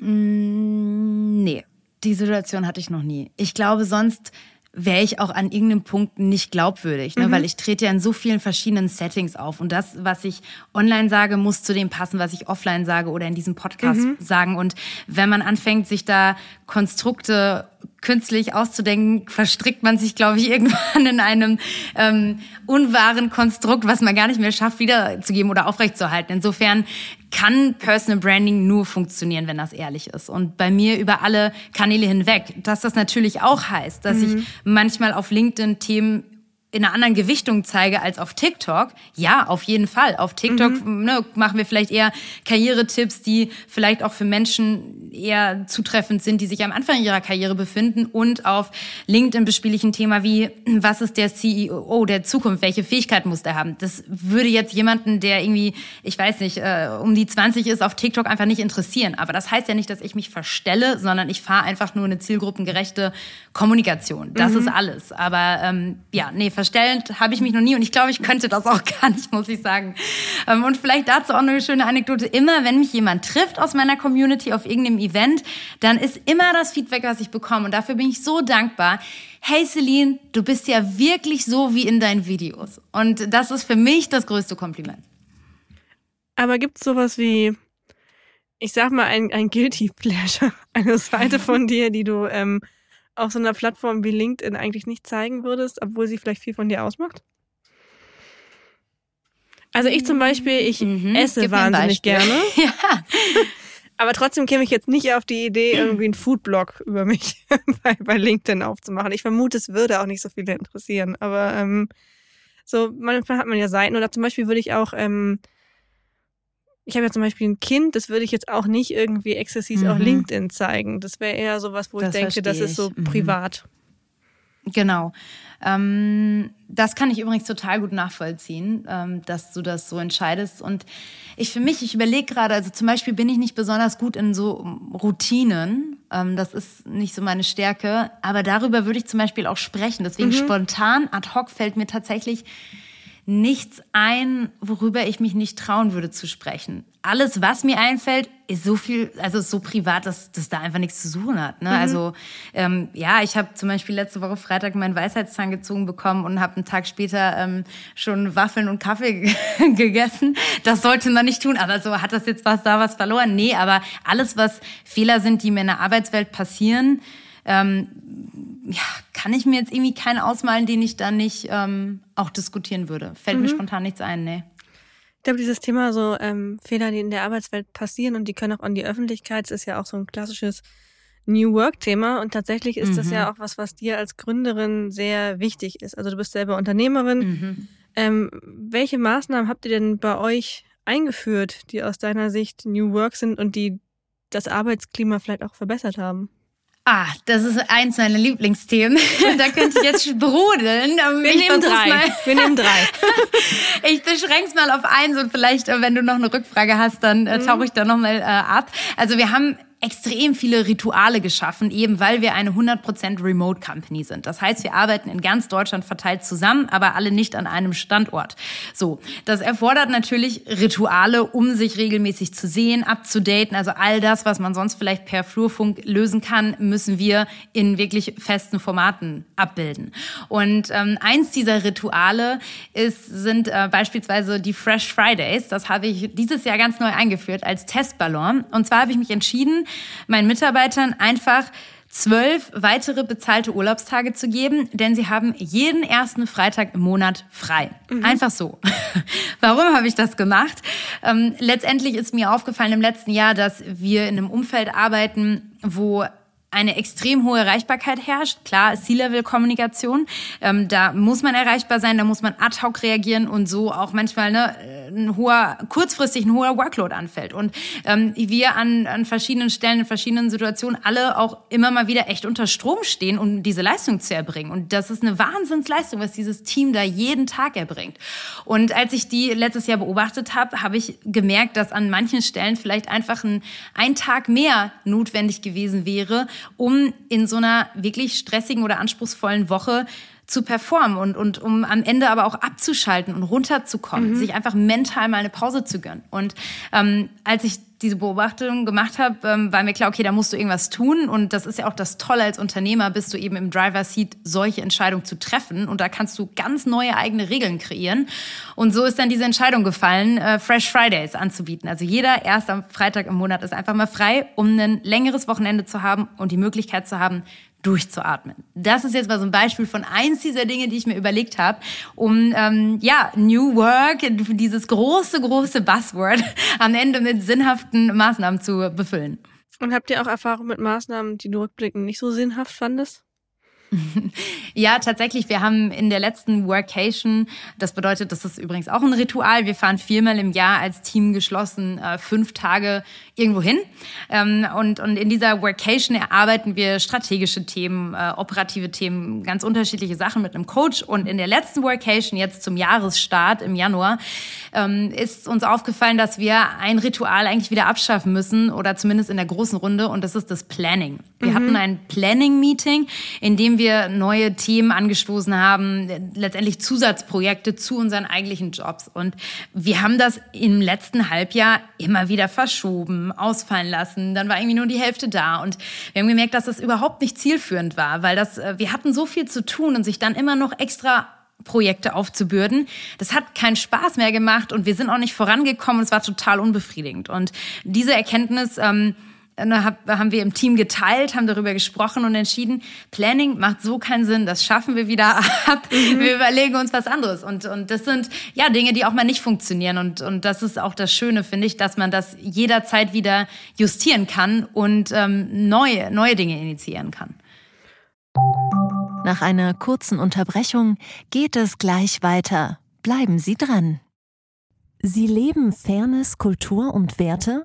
Mm, nee, die Situation hatte ich noch nie. Ich glaube, sonst wäre ich auch an irgendeinem Punkt nicht glaubwürdig, ne? Mhm. weil ich trete ja in so vielen verschiedenen Settings auf und das, was ich online sage, muss zu dem passen, was ich offline sage oder in diesem Podcast mhm. sagen und wenn man anfängt, sich da Konstrukte künstlich auszudenken, verstrickt man sich, glaube ich, irgendwann in einem ähm, unwahren Konstrukt, was man gar nicht mehr schafft, wiederzugeben oder aufrechtzuerhalten. Insofern kann Personal Branding nur funktionieren, wenn das ehrlich ist. Und bei mir über alle Kanäle hinweg. Dass das natürlich auch heißt, dass mhm. ich manchmal auf LinkedIn Themen in einer anderen Gewichtung zeige als auf TikTok, ja, auf jeden Fall. Auf TikTok mhm. ne, machen wir vielleicht eher Karrieretipps, die vielleicht auch für Menschen eher zutreffend sind, die sich am Anfang ihrer Karriere befinden. Und auf LinkedIn bespiele ich ein Thema wie, was ist der CEO der Zukunft? Welche Fähigkeit muss der haben? Das würde jetzt jemanden, der irgendwie, ich weiß nicht, äh, um die 20 ist, auf TikTok einfach nicht interessieren. Aber das heißt ja nicht, dass ich mich verstelle, sondern ich fahre einfach nur eine zielgruppengerechte Kommunikation. Das mhm. ist alles. Aber ähm, ja, nee, verstellend habe ich mich noch nie und ich glaube, ich könnte das auch gar nicht, muss ich sagen. Ähm, und vielleicht dazu auch eine schöne Anekdote. Immer, wenn mich jemand trifft aus meiner Community auf irgendeinem Event, dann ist immer das Feedback, was ich bekomme. Und dafür bin ich so dankbar. Hey Celine, du bist ja wirklich so wie in deinen Videos. Und das ist für mich das größte Kompliment. Aber gibt es sowas wie, ich sag mal, ein, ein Guilty Pleasure, eine Seite von dir, die du ähm, auf so einer Plattform wie LinkedIn eigentlich nicht zeigen würdest, obwohl sie vielleicht viel von dir ausmacht? Also ich zum Beispiel, ich mhm, esse wahnsinnig gerne. ja. Aber trotzdem käme ich jetzt nicht auf die Idee, irgendwie einen Foodblog über mich bei, bei, LinkedIn aufzumachen. Ich vermute, es würde auch nicht so viele interessieren. Aber ähm, so manchmal hat man ja Seiten oder zum Beispiel würde ich auch ähm, ich habe ja zum Beispiel ein Kind, das würde ich jetzt auch nicht irgendwie exzessiv mhm. auf LinkedIn zeigen. Das wäre eher sowas, wo das ich denke, das ist so mhm. privat. Genau. Ähm, das kann ich übrigens total gut nachvollziehen, ähm, dass du das so entscheidest. Und ich für mich, ich überlege gerade, also zum Beispiel bin ich nicht besonders gut in so Routinen. Ähm, das ist nicht so meine Stärke. Aber darüber würde ich zum Beispiel auch sprechen. Deswegen mhm. spontan, ad hoc fällt mir tatsächlich nichts ein, worüber ich mich nicht trauen würde zu sprechen. Alles, was mir einfällt, ist so viel, also ist so privat, dass das da einfach nichts zu suchen hat. Ne? Mhm. Also ähm, ja, ich habe zum Beispiel letzte Woche Freitag meinen Weisheitszahn gezogen bekommen und habe einen Tag später ähm, schon Waffeln und Kaffee gegessen. Das sollte man nicht tun, aber so hat das jetzt was da was verloren? Nee, aber alles, was Fehler sind, die mir in der Arbeitswelt passieren, ähm, ja, kann ich mir jetzt irgendwie keinen ausmalen, den ich dann nicht ähm, auch diskutieren würde. Fällt mhm. mir spontan nichts ein, nee. Ich glaube, dieses Thema so ähm, Fehler, die in der Arbeitswelt passieren und die können auch an die Öffentlichkeit, ist ja auch so ein klassisches New Work-Thema und tatsächlich ist mhm. das ja auch was, was dir als Gründerin sehr wichtig ist. Also du bist selber Unternehmerin. Mhm. Ähm, welche Maßnahmen habt ihr denn bei euch eingeführt, die aus deiner Sicht New Work sind und die das Arbeitsklima vielleicht auch verbessert haben? Ah, das ist eins meiner Lieblingsthemen. da könnte ich jetzt sprudeln. Wir ich nehmen drei. Mal. Wir nehmen drei. ich beschränke es mal auf eins und vielleicht, wenn du noch eine Rückfrage hast, dann äh, tauche ich da nochmal äh, ab. Also wir haben extrem viele Rituale geschaffen, eben weil wir eine 100% Remote Company sind. Das heißt, wir arbeiten in ganz Deutschland verteilt zusammen, aber alle nicht an einem Standort. So, das erfordert natürlich Rituale, um sich regelmäßig zu sehen, abzudaten. Also all das, was man sonst vielleicht per Flurfunk lösen kann, müssen wir in wirklich festen Formaten abbilden. Und ähm, eins dieser Rituale ist, sind äh, beispielsweise die Fresh Fridays. Das habe ich dieses Jahr ganz neu eingeführt als Testballon. Und zwar habe ich mich entschieden, meinen Mitarbeitern einfach zwölf weitere bezahlte Urlaubstage zu geben, denn sie haben jeden ersten Freitag im Monat frei. Mhm. Einfach so. Warum habe ich das gemacht? Ähm, letztendlich ist mir aufgefallen im letzten Jahr, dass wir in einem Umfeld arbeiten, wo eine extrem hohe Erreichbarkeit herrscht. Klar, C-Level-Kommunikation, ähm, da muss man erreichbar sein, da muss man ad hoc reagieren und so auch manchmal ne, ein hoher, kurzfristig ein hoher Workload anfällt. Und ähm, wir an, an verschiedenen Stellen, in verschiedenen Situationen alle auch immer mal wieder echt unter Strom stehen, um diese Leistung zu erbringen. Und das ist eine Wahnsinnsleistung, was dieses Team da jeden Tag erbringt. Und als ich die letztes Jahr beobachtet habe, habe ich gemerkt, dass an manchen Stellen vielleicht einfach ein, ein Tag mehr notwendig gewesen wäre, um in so einer wirklich stressigen oder anspruchsvollen Woche zu performen und, und um am Ende aber auch abzuschalten und runterzukommen, mhm. sich einfach mental mal eine Pause zu gönnen. Und ähm, als ich diese Beobachtung gemacht habe, ähm, war mir klar, okay, da musst du irgendwas tun. Und das ist ja auch das Tolle als Unternehmer, bist du eben im Driver Seat, solche Entscheidungen zu treffen. Und da kannst du ganz neue eigene Regeln kreieren. Und so ist dann diese Entscheidung gefallen, äh, Fresh Fridays anzubieten. Also jeder erst am Freitag im Monat ist einfach mal frei, um ein längeres Wochenende zu haben und die Möglichkeit zu haben, durchzuatmen. Das ist jetzt mal so ein Beispiel von eins dieser Dinge, die ich mir überlegt habe, um ähm, ja New Work, dieses große große Buzzword, am Ende mit sinnhaften Maßnahmen zu befüllen. Und habt ihr auch Erfahrung mit Maßnahmen, die du rückblickend nicht so sinnhaft fandest? Ja, tatsächlich. Wir haben in der letzten Workation, das bedeutet, das ist übrigens auch ein Ritual. Wir fahren viermal im Jahr als Team geschlossen äh, fünf Tage irgendwo hin. Ähm, und, und in dieser Workation erarbeiten wir strategische Themen, äh, operative Themen, ganz unterschiedliche Sachen mit einem Coach. Und in der letzten Workation, jetzt zum Jahresstart im Januar, ähm, ist uns aufgefallen, dass wir ein Ritual eigentlich wieder abschaffen müssen oder zumindest in der großen Runde. Und das ist das Planning. Wir mhm. hatten ein Planning-Meeting, in dem wir neue Themen angestoßen haben, letztendlich Zusatzprojekte zu unseren eigentlichen Jobs. Und wir haben das im letzten Halbjahr immer wieder verschoben, ausfallen lassen. Dann war irgendwie nur die Hälfte da. Und wir haben gemerkt, dass das überhaupt nicht zielführend war, weil das, äh, wir hatten so viel zu tun und sich dann immer noch extra Projekte aufzubürden. Das hat keinen Spaß mehr gemacht und wir sind auch nicht vorangekommen. Es war total unbefriedigend. Und diese Erkenntnis, ähm, haben wir im Team geteilt, haben darüber gesprochen und entschieden, Planning macht so keinen Sinn, das schaffen wir wieder ab. Mhm. Wir überlegen uns was anderes. Und, und das sind ja Dinge, die auch mal nicht funktionieren. Und, und das ist auch das Schöne, finde ich, dass man das jederzeit wieder justieren kann und ähm, neue, neue Dinge initiieren kann. Nach einer kurzen Unterbrechung geht es gleich weiter. Bleiben Sie dran. Sie leben Fairness, Kultur und Werte?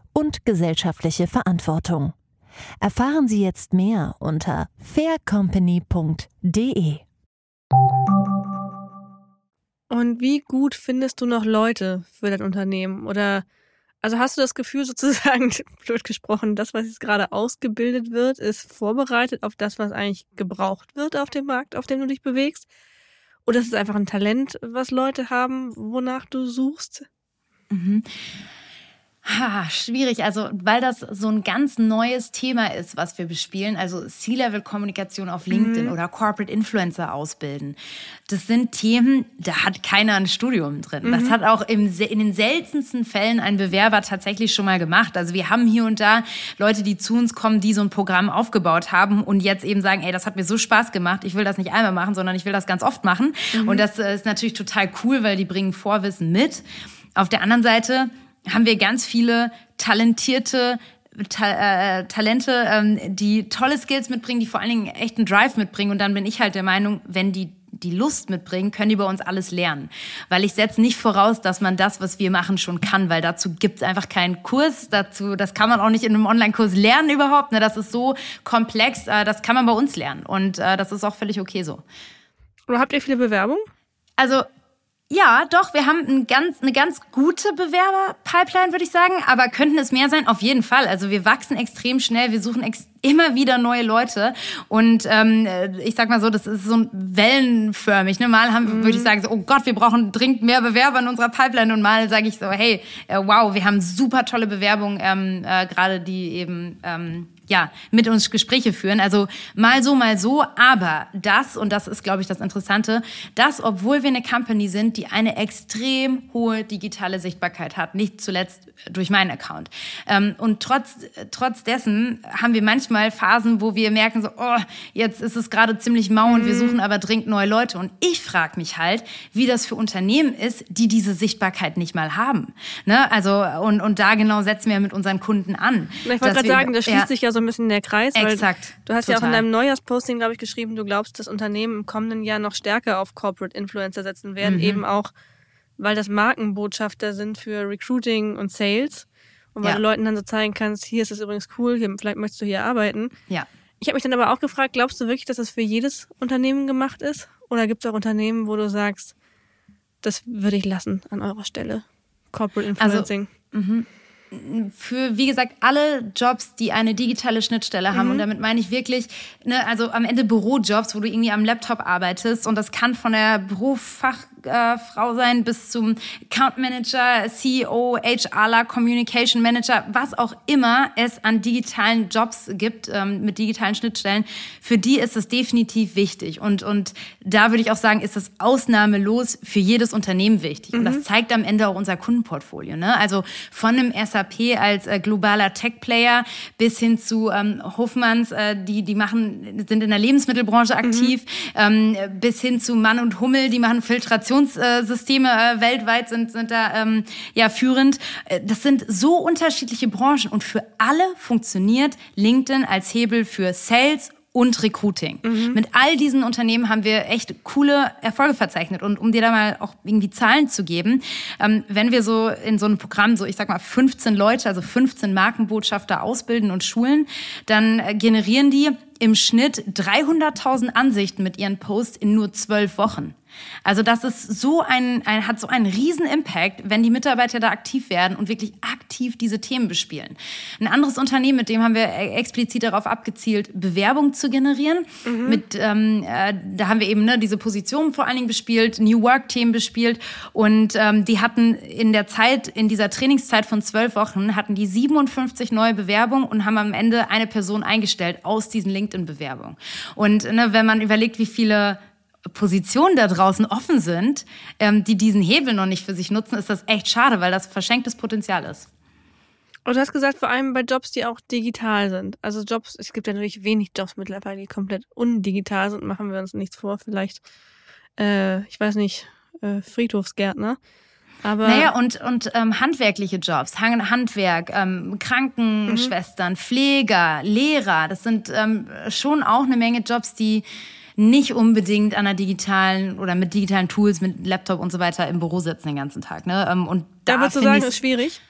und gesellschaftliche Verantwortung. Erfahren Sie jetzt mehr unter faircompany.de. Und wie gut findest du noch Leute für dein Unternehmen? Oder also hast du das Gefühl sozusagen, blöd gesprochen, das, was jetzt gerade ausgebildet wird, ist vorbereitet auf das, was eigentlich gebraucht wird auf dem Markt, auf dem du dich bewegst? Oder ist es einfach ein Talent, was Leute haben, wonach du suchst? Mhm. Ha, schwierig, also weil das so ein ganz neues Thema ist, was wir bespielen, also C-Level-Kommunikation auf LinkedIn mhm. oder Corporate Influencer ausbilden. Das sind Themen, da hat keiner ein Studium drin. Mhm. Das hat auch im, in den seltensten Fällen ein Bewerber tatsächlich schon mal gemacht. Also wir haben hier und da Leute, die zu uns kommen, die so ein Programm aufgebaut haben und jetzt eben sagen, ey, das hat mir so Spaß gemacht, ich will das nicht einmal machen, sondern ich will das ganz oft machen. Mhm. Und das ist natürlich total cool, weil die bringen Vorwissen mit. Auf der anderen Seite haben wir ganz viele talentierte Ta äh, Talente, ähm, die tolle Skills mitbringen, die vor allen Dingen echten Drive mitbringen. Und dann bin ich halt der Meinung, wenn die die Lust mitbringen, können die bei uns alles lernen. Weil ich setze nicht voraus, dass man das, was wir machen, schon kann, weil dazu gibt es einfach keinen Kurs. Dazu, das kann man auch nicht in einem Online-Kurs lernen überhaupt. Ne? Das ist so komplex, äh, das kann man bei uns lernen. Und äh, das ist auch völlig okay so. Oder habt ihr viele Bewerbungen? Also ja, doch, wir haben ein ganz, eine ganz gute Bewerber-Pipeline, würde ich sagen. Aber könnten es mehr sein? Auf jeden Fall. Also wir wachsen extrem schnell. Wir suchen ex immer wieder neue Leute. Und ähm, ich sag mal so, das ist so wellenförmig. Ne? Mal haben, mhm. würde ich sagen, so, oh Gott, wir brauchen dringend mehr Bewerber in unserer Pipeline. Und mal sage ich so, hey, äh, wow, wir haben super tolle Bewerbungen, ähm, äh, gerade die eben ähm, ja, mit uns Gespräche führen. Also mal so, mal so. Aber das, und das ist, glaube ich, das Interessante, dass, obwohl wir eine Company sind, die eine extrem hohe digitale Sichtbarkeit hat, nicht zuletzt durch meinen Account. Ähm, und trotz, trotz dessen haben wir manchmal Phasen, wo wir merken so, oh, jetzt ist es gerade ziemlich mau und wir mhm. suchen aber dringend neue Leute. Und ich frage mich halt, wie das für Unternehmen ist, die diese Sichtbarkeit nicht mal haben. Ne? Also, und, und da genau setzen wir mit unseren Kunden an. Ich wollte gerade sagen, das schließt ja, sich ja so ein bisschen der Kreis. Exakt. du hast total. ja auch in deinem Neujahrsposting, glaube ich, geschrieben, du glaubst, dass Unternehmen im kommenden Jahr noch stärker auf Corporate Influencer setzen werden, mhm. eben auch, weil das Markenbotschafter sind für Recruiting und Sales. Und weil ja. du Leuten dann so zeigen kannst, hier ist es übrigens cool, hier, vielleicht möchtest du hier arbeiten. Ja. Ich habe mich dann aber auch gefragt, glaubst du wirklich, dass das für jedes Unternehmen gemacht ist? Oder gibt es auch Unternehmen, wo du sagst, das würde ich lassen an eurer Stelle? Corporate also, Influencing. Also, mhm für, wie gesagt, alle Jobs, die eine digitale Schnittstelle haben. Mhm. Und damit meine ich wirklich, ne, also am Ende Bürojobs, wo du irgendwie am Laptop arbeitest. Und das kann von der Berufsfach äh, Frau sein bis zum Account Manager, CEO, HRler, Communication Manager, was auch immer es an digitalen Jobs gibt, ähm, mit digitalen Schnittstellen. Für die ist es definitiv wichtig. Und, und da würde ich auch sagen, ist es ausnahmelos für jedes Unternehmen wichtig. Und das mhm. zeigt am Ende auch unser Kundenportfolio. Ne? Also von einem SAP als äh, globaler Tech-Player bis hin zu ähm, Hofmanns, äh, die, die machen, sind in der Lebensmittelbranche aktiv, mhm. ähm, bis hin zu Mann und Hummel, die machen Filtration Kommunikationssysteme äh, weltweit sind, sind da ähm, ja führend. Äh, das sind so unterschiedliche Branchen und für alle funktioniert LinkedIn als Hebel für Sales und Recruiting. Mhm. Mit all diesen Unternehmen haben wir echt coole Erfolge verzeichnet. Und um dir da mal auch irgendwie Zahlen zu geben, ähm, wenn wir so in so einem Programm so, ich sag mal, 15 Leute, also 15 Markenbotschafter ausbilden und schulen, dann äh, generieren die im Schnitt 300.000 Ansichten mit ihren Posts in nur zwölf Wochen. Also das ist so ein, ein, hat so einen riesen Impact, wenn die Mitarbeiter da aktiv werden und wirklich aktiv diese Themen bespielen. Ein anderes Unternehmen, mit dem haben wir e-, explizit darauf abgezielt, Bewerbung zu generieren. Mhm. Mit, ähm, äh, da haben wir eben ne, diese Positionen vor allen Dingen bespielt, New Work-Themen bespielt und ähm, die hatten in der Zeit, in dieser Trainingszeit von zwölf Wochen, hatten die 57 neue Bewerbungen und haben am Ende eine Person eingestellt aus diesen LinkedIn-Bewerbungen. Und ne, wenn man überlegt, wie viele Positionen da draußen offen sind, ähm, die diesen Hebel noch nicht für sich nutzen, ist das echt schade, weil das verschenktes Potenzial ist. Und du hast gesagt, vor allem bei Jobs, die auch digital sind. Also Jobs, es gibt ja natürlich wenig Jobs mittlerweile, die komplett undigital sind, machen wir uns nichts vor. Vielleicht äh, ich weiß nicht, äh, Friedhofsgärtner. Aber naja, und, und ähm, handwerkliche Jobs, Handwerk, ähm, Krankenschwestern, mhm. Pfleger, Lehrer, das sind ähm, schon auch eine Menge Jobs, die nicht unbedingt an einer digitalen oder mit digitalen Tools, mit Laptop und so weiter im Büro sitzen den ganzen Tag. Ne? Ähm, und da, da würdest du sagen, ist schwierig?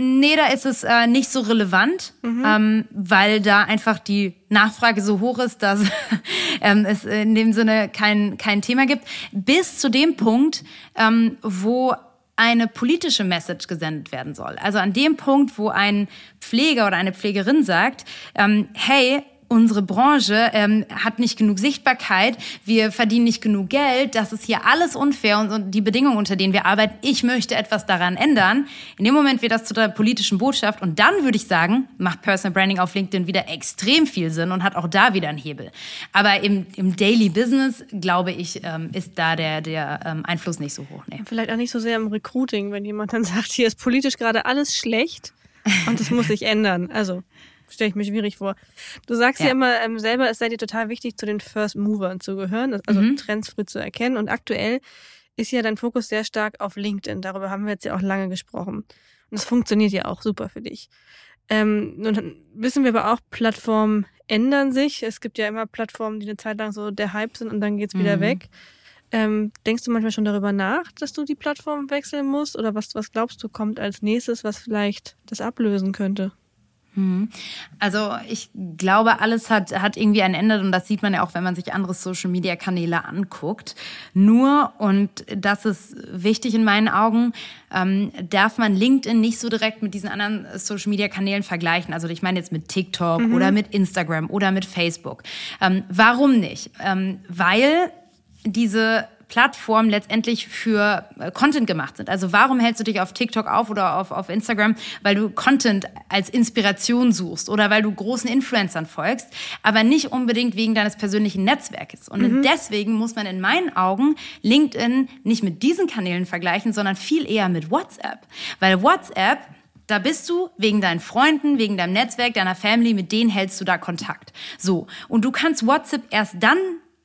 Nee, da ist es äh, nicht so relevant, mhm. ähm, weil da einfach die Nachfrage so hoch ist, dass ähm, es in dem Sinne kein, kein Thema gibt. Bis zu dem Punkt, ähm, wo eine politische Message gesendet werden soll. Also an dem Punkt, wo ein Pfleger oder eine Pflegerin sagt, ähm, hey, unsere Branche ähm, hat nicht genug Sichtbarkeit, wir verdienen nicht genug Geld, das ist hier alles unfair und, und, die Bedingungen, unter denen wir arbeiten, ich möchte etwas daran ändern. In dem Moment wird das zu der politischen Botschaft und dann würde ich sagen, macht Personal Branding auf LinkedIn wieder extrem viel Sinn und hat auch da wieder einen Hebel. Aber im, im Daily Business, glaube ich, ähm, ist da der, der ähm, Einfluss nicht so hoch. Nee. Vielleicht auch nicht so sehr im Recruiting, wenn jemand dann sagt, hier ist politisch gerade alles schlecht und das muss sich ändern. Also stelle ich mir schwierig vor. Du sagst ja, ja immer ähm, selber, es sei dir total wichtig, zu den First Movern zu gehören, also mhm. Trends früh zu erkennen. Und aktuell ist ja dein Fokus sehr stark auf LinkedIn. Darüber haben wir jetzt ja auch lange gesprochen. Und das funktioniert ja auch super für dich. Ähm, nun wissen wir aber auch, Plattformen ändern sich. Es gibt ja immer Plattformen, die eine Zeit lang so der Hype sind und dann geht's wieder mhm. weg. Ähm, denkst du manchmal schon darüber nach, dass du die Plattform wechseln musst? Oder was, was glaubst du, kommt als nächstes, was vielleicht das ablösen könnte? Mhm. Also ich glaube, alles hat, hat irgendwie ein Ende und das sieht man ja auch, wenn man sich andere Social-Media-Kanäle anguckt. Nur, und das ist wichtig in meinen Augen, ähm, darf man LinkedIn nicht so direkt mit diesen anderen Social-Media-Kanälen vergleichen. Also ich meine jetzt mit TikTok mhm. oder mit Instagram oder mit Facebook. Ähm, warum nicht? Ähm, weil diese Plattformen letztendlich für äh, Content gemacht sind. Also warum hältst du dich auf TikTok auf oder auf, auf Instagram? Weil du Content als Inspiration suchst oder weil du großen Influencern folgst, aber nicht unbedingt wegen deines persönlichen Netzwerkes. Und mhm. deswegen muss man in meinen Augen LinkedIn nicht mit diesen Kanälen vergleichen, sondern viel eher mit WhatsApp. Weil WhatsApp da bist du wegen deinen Freunden, wegen deinem Netzwerk, deiner Family, mit denen hältst du da Kontakt. So. Und du kannst WhatsApp erst dann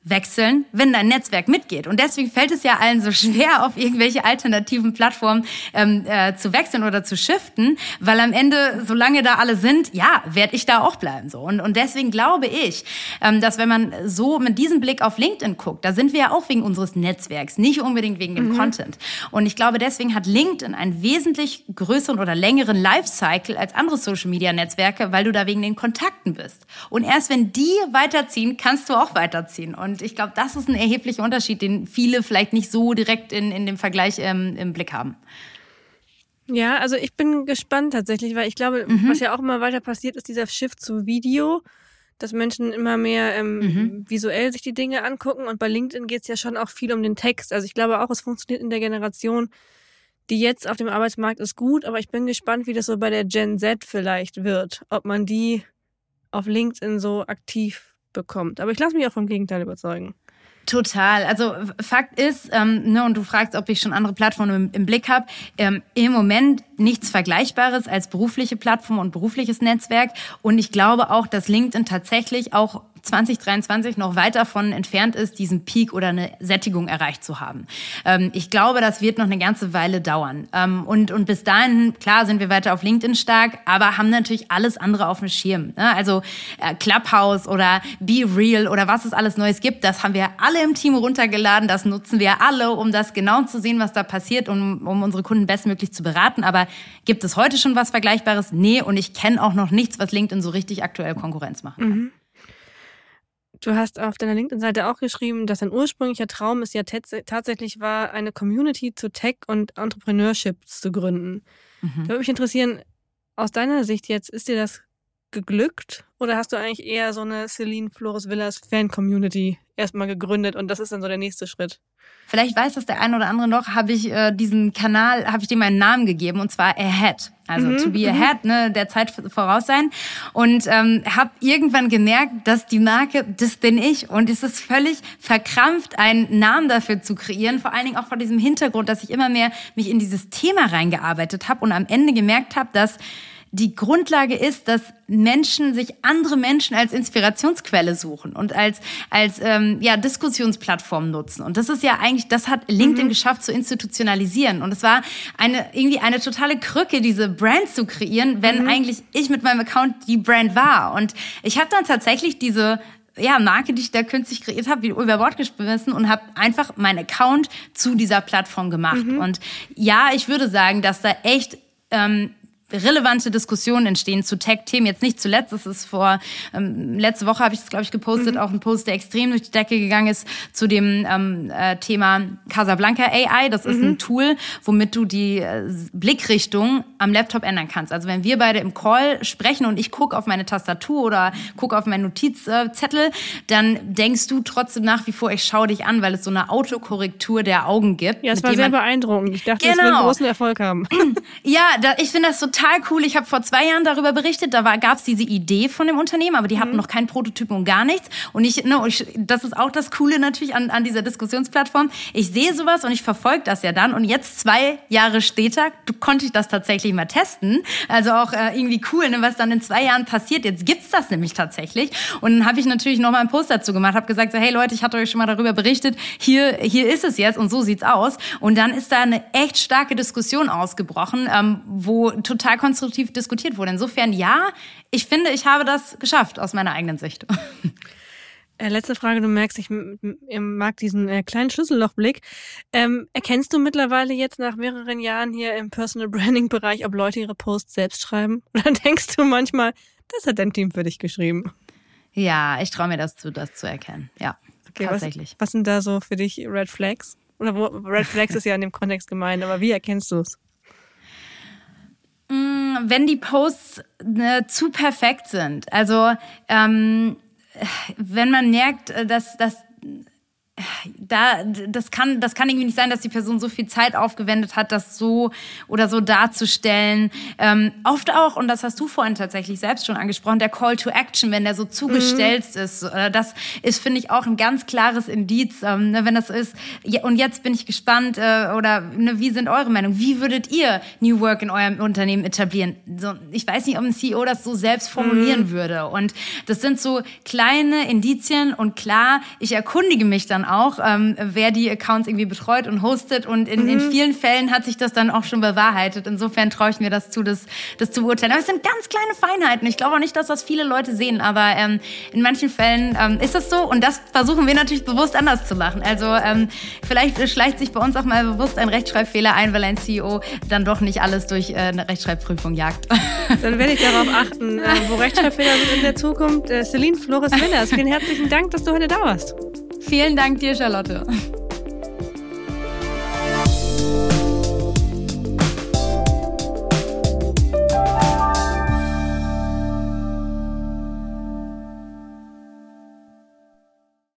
wechseln, wenn dein Netzwerk mitgeht. Und deswegen fällt es ja allen so schwer, auf irgendwelche alternativen Plattformen ähm, äh, zu wechseln oder zu shiften, weil am Ende, solange da alle sind, ja, werde ich da auch bleiben. So. Und, und deswegen glaube ich, ähm, dass wenn man so mit diesem Blick auf LinkedIn guckt, da sind wir ja auch wegen unseres Netzwerks, nicht unbedingt wegen dem mhm. Content. Und ich glaube, deswegen hat LinkedIn einen wesentlich größeren oder längeren Lifecycle als andere Social-Media-Netzwerke, weil du da wegen den Kontakten bist. Und erst wenn die weiterziehen, kannst du auch weiterziehen. Und und ich glaube, das ist ein erheblicher Unterschied, den viele vielleicht nicht so direkt in, in dem Vergleich ähm, im Blick haben. Ja, also ich bin gespannt tatsächlich, weil ich glaube, mhm. was ja auch immer weiter passiert, ist dieser Shift zu Video, dass Menschen immer mehr ähm, mhm. visuell sich die Dinge angucken. Und bei LinkedIn geht es ja schon auch viel um den Text. Also ich glaube auch, es funktioniert in der Generation, die jetzt auf dem Arbeitsmarkt ist gut, aber ich bin gespannt, wie das so bei der Gen Z vielleicht wird, ob man die auf LinkedIn so aktiv bekommt. Aber ich lasse mich auch vom Gegenteil überzeugen. Total. Also Fakt ist, ähm, ne, und du fragst, ob ich schon andere Plattformen im, im Blick habe, ähm, im Moment nichts Vergleichbares als berufliche Plattform und berufliches Netzwerk. Und ich glaube auch, dass LinkedIn tatsächlich auch 2023 noch weit davon entfernt ist, diesen Peak oder eine Sättigung erreicht zu haben. Ähm, ich glaube, das wird noch eine ganze Weile dauern. Ähm, und, und bis dahin, klar, sind wir weiter auf LinkedIn stark, aber haben natürlich alles andere auf dem Schirm. Ne? Also äh, Clubhouse oder Be Real oder was es alles Neues gibt, das haben wir alle im Team runtergeladen. Das nutzen wir alle, um das genau zu sehen, was da passiert, um, um unsere Kunden bestmöglich zu beraten. Aber gibt es heute schon was Vergleichbares? Nee, und ich kenne auch noch nichts, was LinkedIn so richtig aktuell Konkurrenz machen kann. Mhm. Du hast auf deiner LinkedIn-Seite auch geschrieben, dass dein ursprünglicher Traum es ja tatsächlich war, eine Community zu Tech und Entrepreneurship zu gründen. Mhm. Da würde mich interessieren, aus deiner Sicht jetzt, ist dir das geglückt oder hast du eigentlich eher so eine Celine Flores Villas Fan-Community erstmal gegründet und das ist dann so der nächste Schritt? Vielleicht weiß das der eine oder andere noch, habe ich äh, diesen Kanal, habe ich dem einen Namen gegeben und zwar Ahead. Also mhm, to be mhm. ahead, ne, der Zeit voraus sein. Und ähm, habe irgendwann gemerkt, dass die Marke, das bin ich. Und es ist völlig verkrampft, einen Namen dafür zu kreieren. Vor allen Dingen auch vor diesem Hintergrund, dass ich immer mehr mich in dieses Thema reingearbeitet habe und am Ende gemerkt habe, dass die Grundlage ist, dass Menschen sich andere Menschen als Inspirationsquelle suchen und als, als ähm, ja, Diskussionsplattform nutzen. Und das ist ja eigentlich, das hat LinkedIn mhm. geschafft zu institutionalisieren. Und es war eine, irgendwie eine totale Krücke, diese Brand zu kreieren, wenn mhm. eigentlich ich mit meinem Account die Brand war. Und ich habe dann tatsächlich diese ja, Marke, die ich da künstlich kreiert habe, über Bord geschmissen und habe einfach meinen Account zu dieser Plattform gemacht. Mhm. Und ja, ich würde sagen, dass da echt ähm, relevante Diskussionen entstehen zu Tech-Themen. Jetzt nicht zuletzt, das ist vor, ähm, letzte Woche habe ich das, glaube ich, gepostet, mhm. auch ein Post, der extrem durch die Decke gegangen ist zu dem ähm, äh, Thema Casablanca AI. Das ist mhm. ein Tool, womit du die äh, Blickrichtung am Laptop ändern kannst. Also wenn wir beide im Call sprechen und ich gucke auf meine Tastatur oder gucke auf meinen Notizzettel, dann denkst du trotzdem nach wie vor, ich schaue dich an, weil es so eine Autokorrektur der Augen gibt. Ja, es war sehr beeindruckend. Ich dachte, genau. das wird einen großen Erfolg haben. Ja, da, ich finde das total total cool. Ich habe vor zwei Jahren darüber berichtet. Da gab es diese Idee von dem Unternehmen, aber die mhm. hatten noch keinen Prototypen und gar nichts. Und ich, ne, ich, das ist auch das Coole natürlich an, an dieser Diskussionsplattform. Ich sehe sowas und ich verfolge das ja dann. Und jetzt zwei Jahre später konnte ich das tatsächlich mal testen. Also auch äh, irgendwie cool, ne, was dann in zwei Jahren passiert. Jetzt gibt's das nämlich tatsächlich. Und dann habe ich natürlich noch mal einen Post dazu gemacht, habe gesagt, so, hey Leute, ich hatte euch schon mal darüber berichtet. Hier, hier ist es jetzt und so sieht's aus. Und dann ist da eine echt starke Diskussion ausgebrochen, ähm, wo total total konstruktiv diskutiert wurde. Insofern ja, ich finde, ich habe das geschafft aus meiner eigenen Sicht. Äh, letzte Frage, du merkst, ich mag diesen äh, kleinen Schlüssellochblick. Ähm, erkennst du mittlerweile jetzt nach mehreren Jahren hier im Personal Branding Bereich, ob Leute ihre Posts selbst schreiben? Oder denkst du manchmal, das hat dein Team für dich geschrieben? Ja, ich traue mir das zu, das zu erkennen. Ja, okay, tatsächlich. Was, was sind da so für dich Red Flags? Oder wo, Red Flags ist ja in dem Kontext gemeint, aber wie erkennst du es? Wenn die Posts ne, zu perfekt sind. Also ähm, wenn man merkt, äh, dass, dass da, das kann, das kann irgendwie nicht sein, dass die Person so viel Zeit aufgewendet hat, das so oder so darzustellen. Ähm, oft auch, und das hast du vorhin tatsächlich selbst schon angesprochen, der Call to Action, wenn der so zugestellt mhm. ist, äh, das ist, finde ich, auch ein ganz klares Indiz, ähm, ne, wenn das ist, und jetzt bin ich gespannt, äh, oder ne, wie sind eure Meinung? Wie würdet ihr New Work in eurem Unternehmen etablieren? So, ich weiß nicht, ob ein CEO das so selbst formulieren mhm. würde. Und das sind so kleine Indizien und klar, ich erkundige mich dann auch, ähm, wer die Accounts irgendwie betreut und hostet. Und in, mhm. in vielen Fällen hat sich das dann auch schon bewahrheitet. Insofern traue ich mir das zu, das, das zu beurteilen. Aber es sind ganz kleine Feinheiten. Ich glaube auch nicht, dass das viele Leute sehen. Aber ähm, in manchen Fällen ähm, ist das so. Und das versuchen wir natürlich bewusst anders zu machen. Also ähm, vielleicht schleicht sich bei uns auch mal bewusst ein Rechtschreibfehler ein, weil ein CEO dann doch nicht alles durch äh, eine Rechtschreibprüfung jagt. Dann werde ich darauf achten, äh, wo Rechtschreibfehler sind in der Zukunft. Äh, Celine Flores Willers, vielen herzlichen Dank, dass du heute da warst. Vielen Dank dir, Charlotte.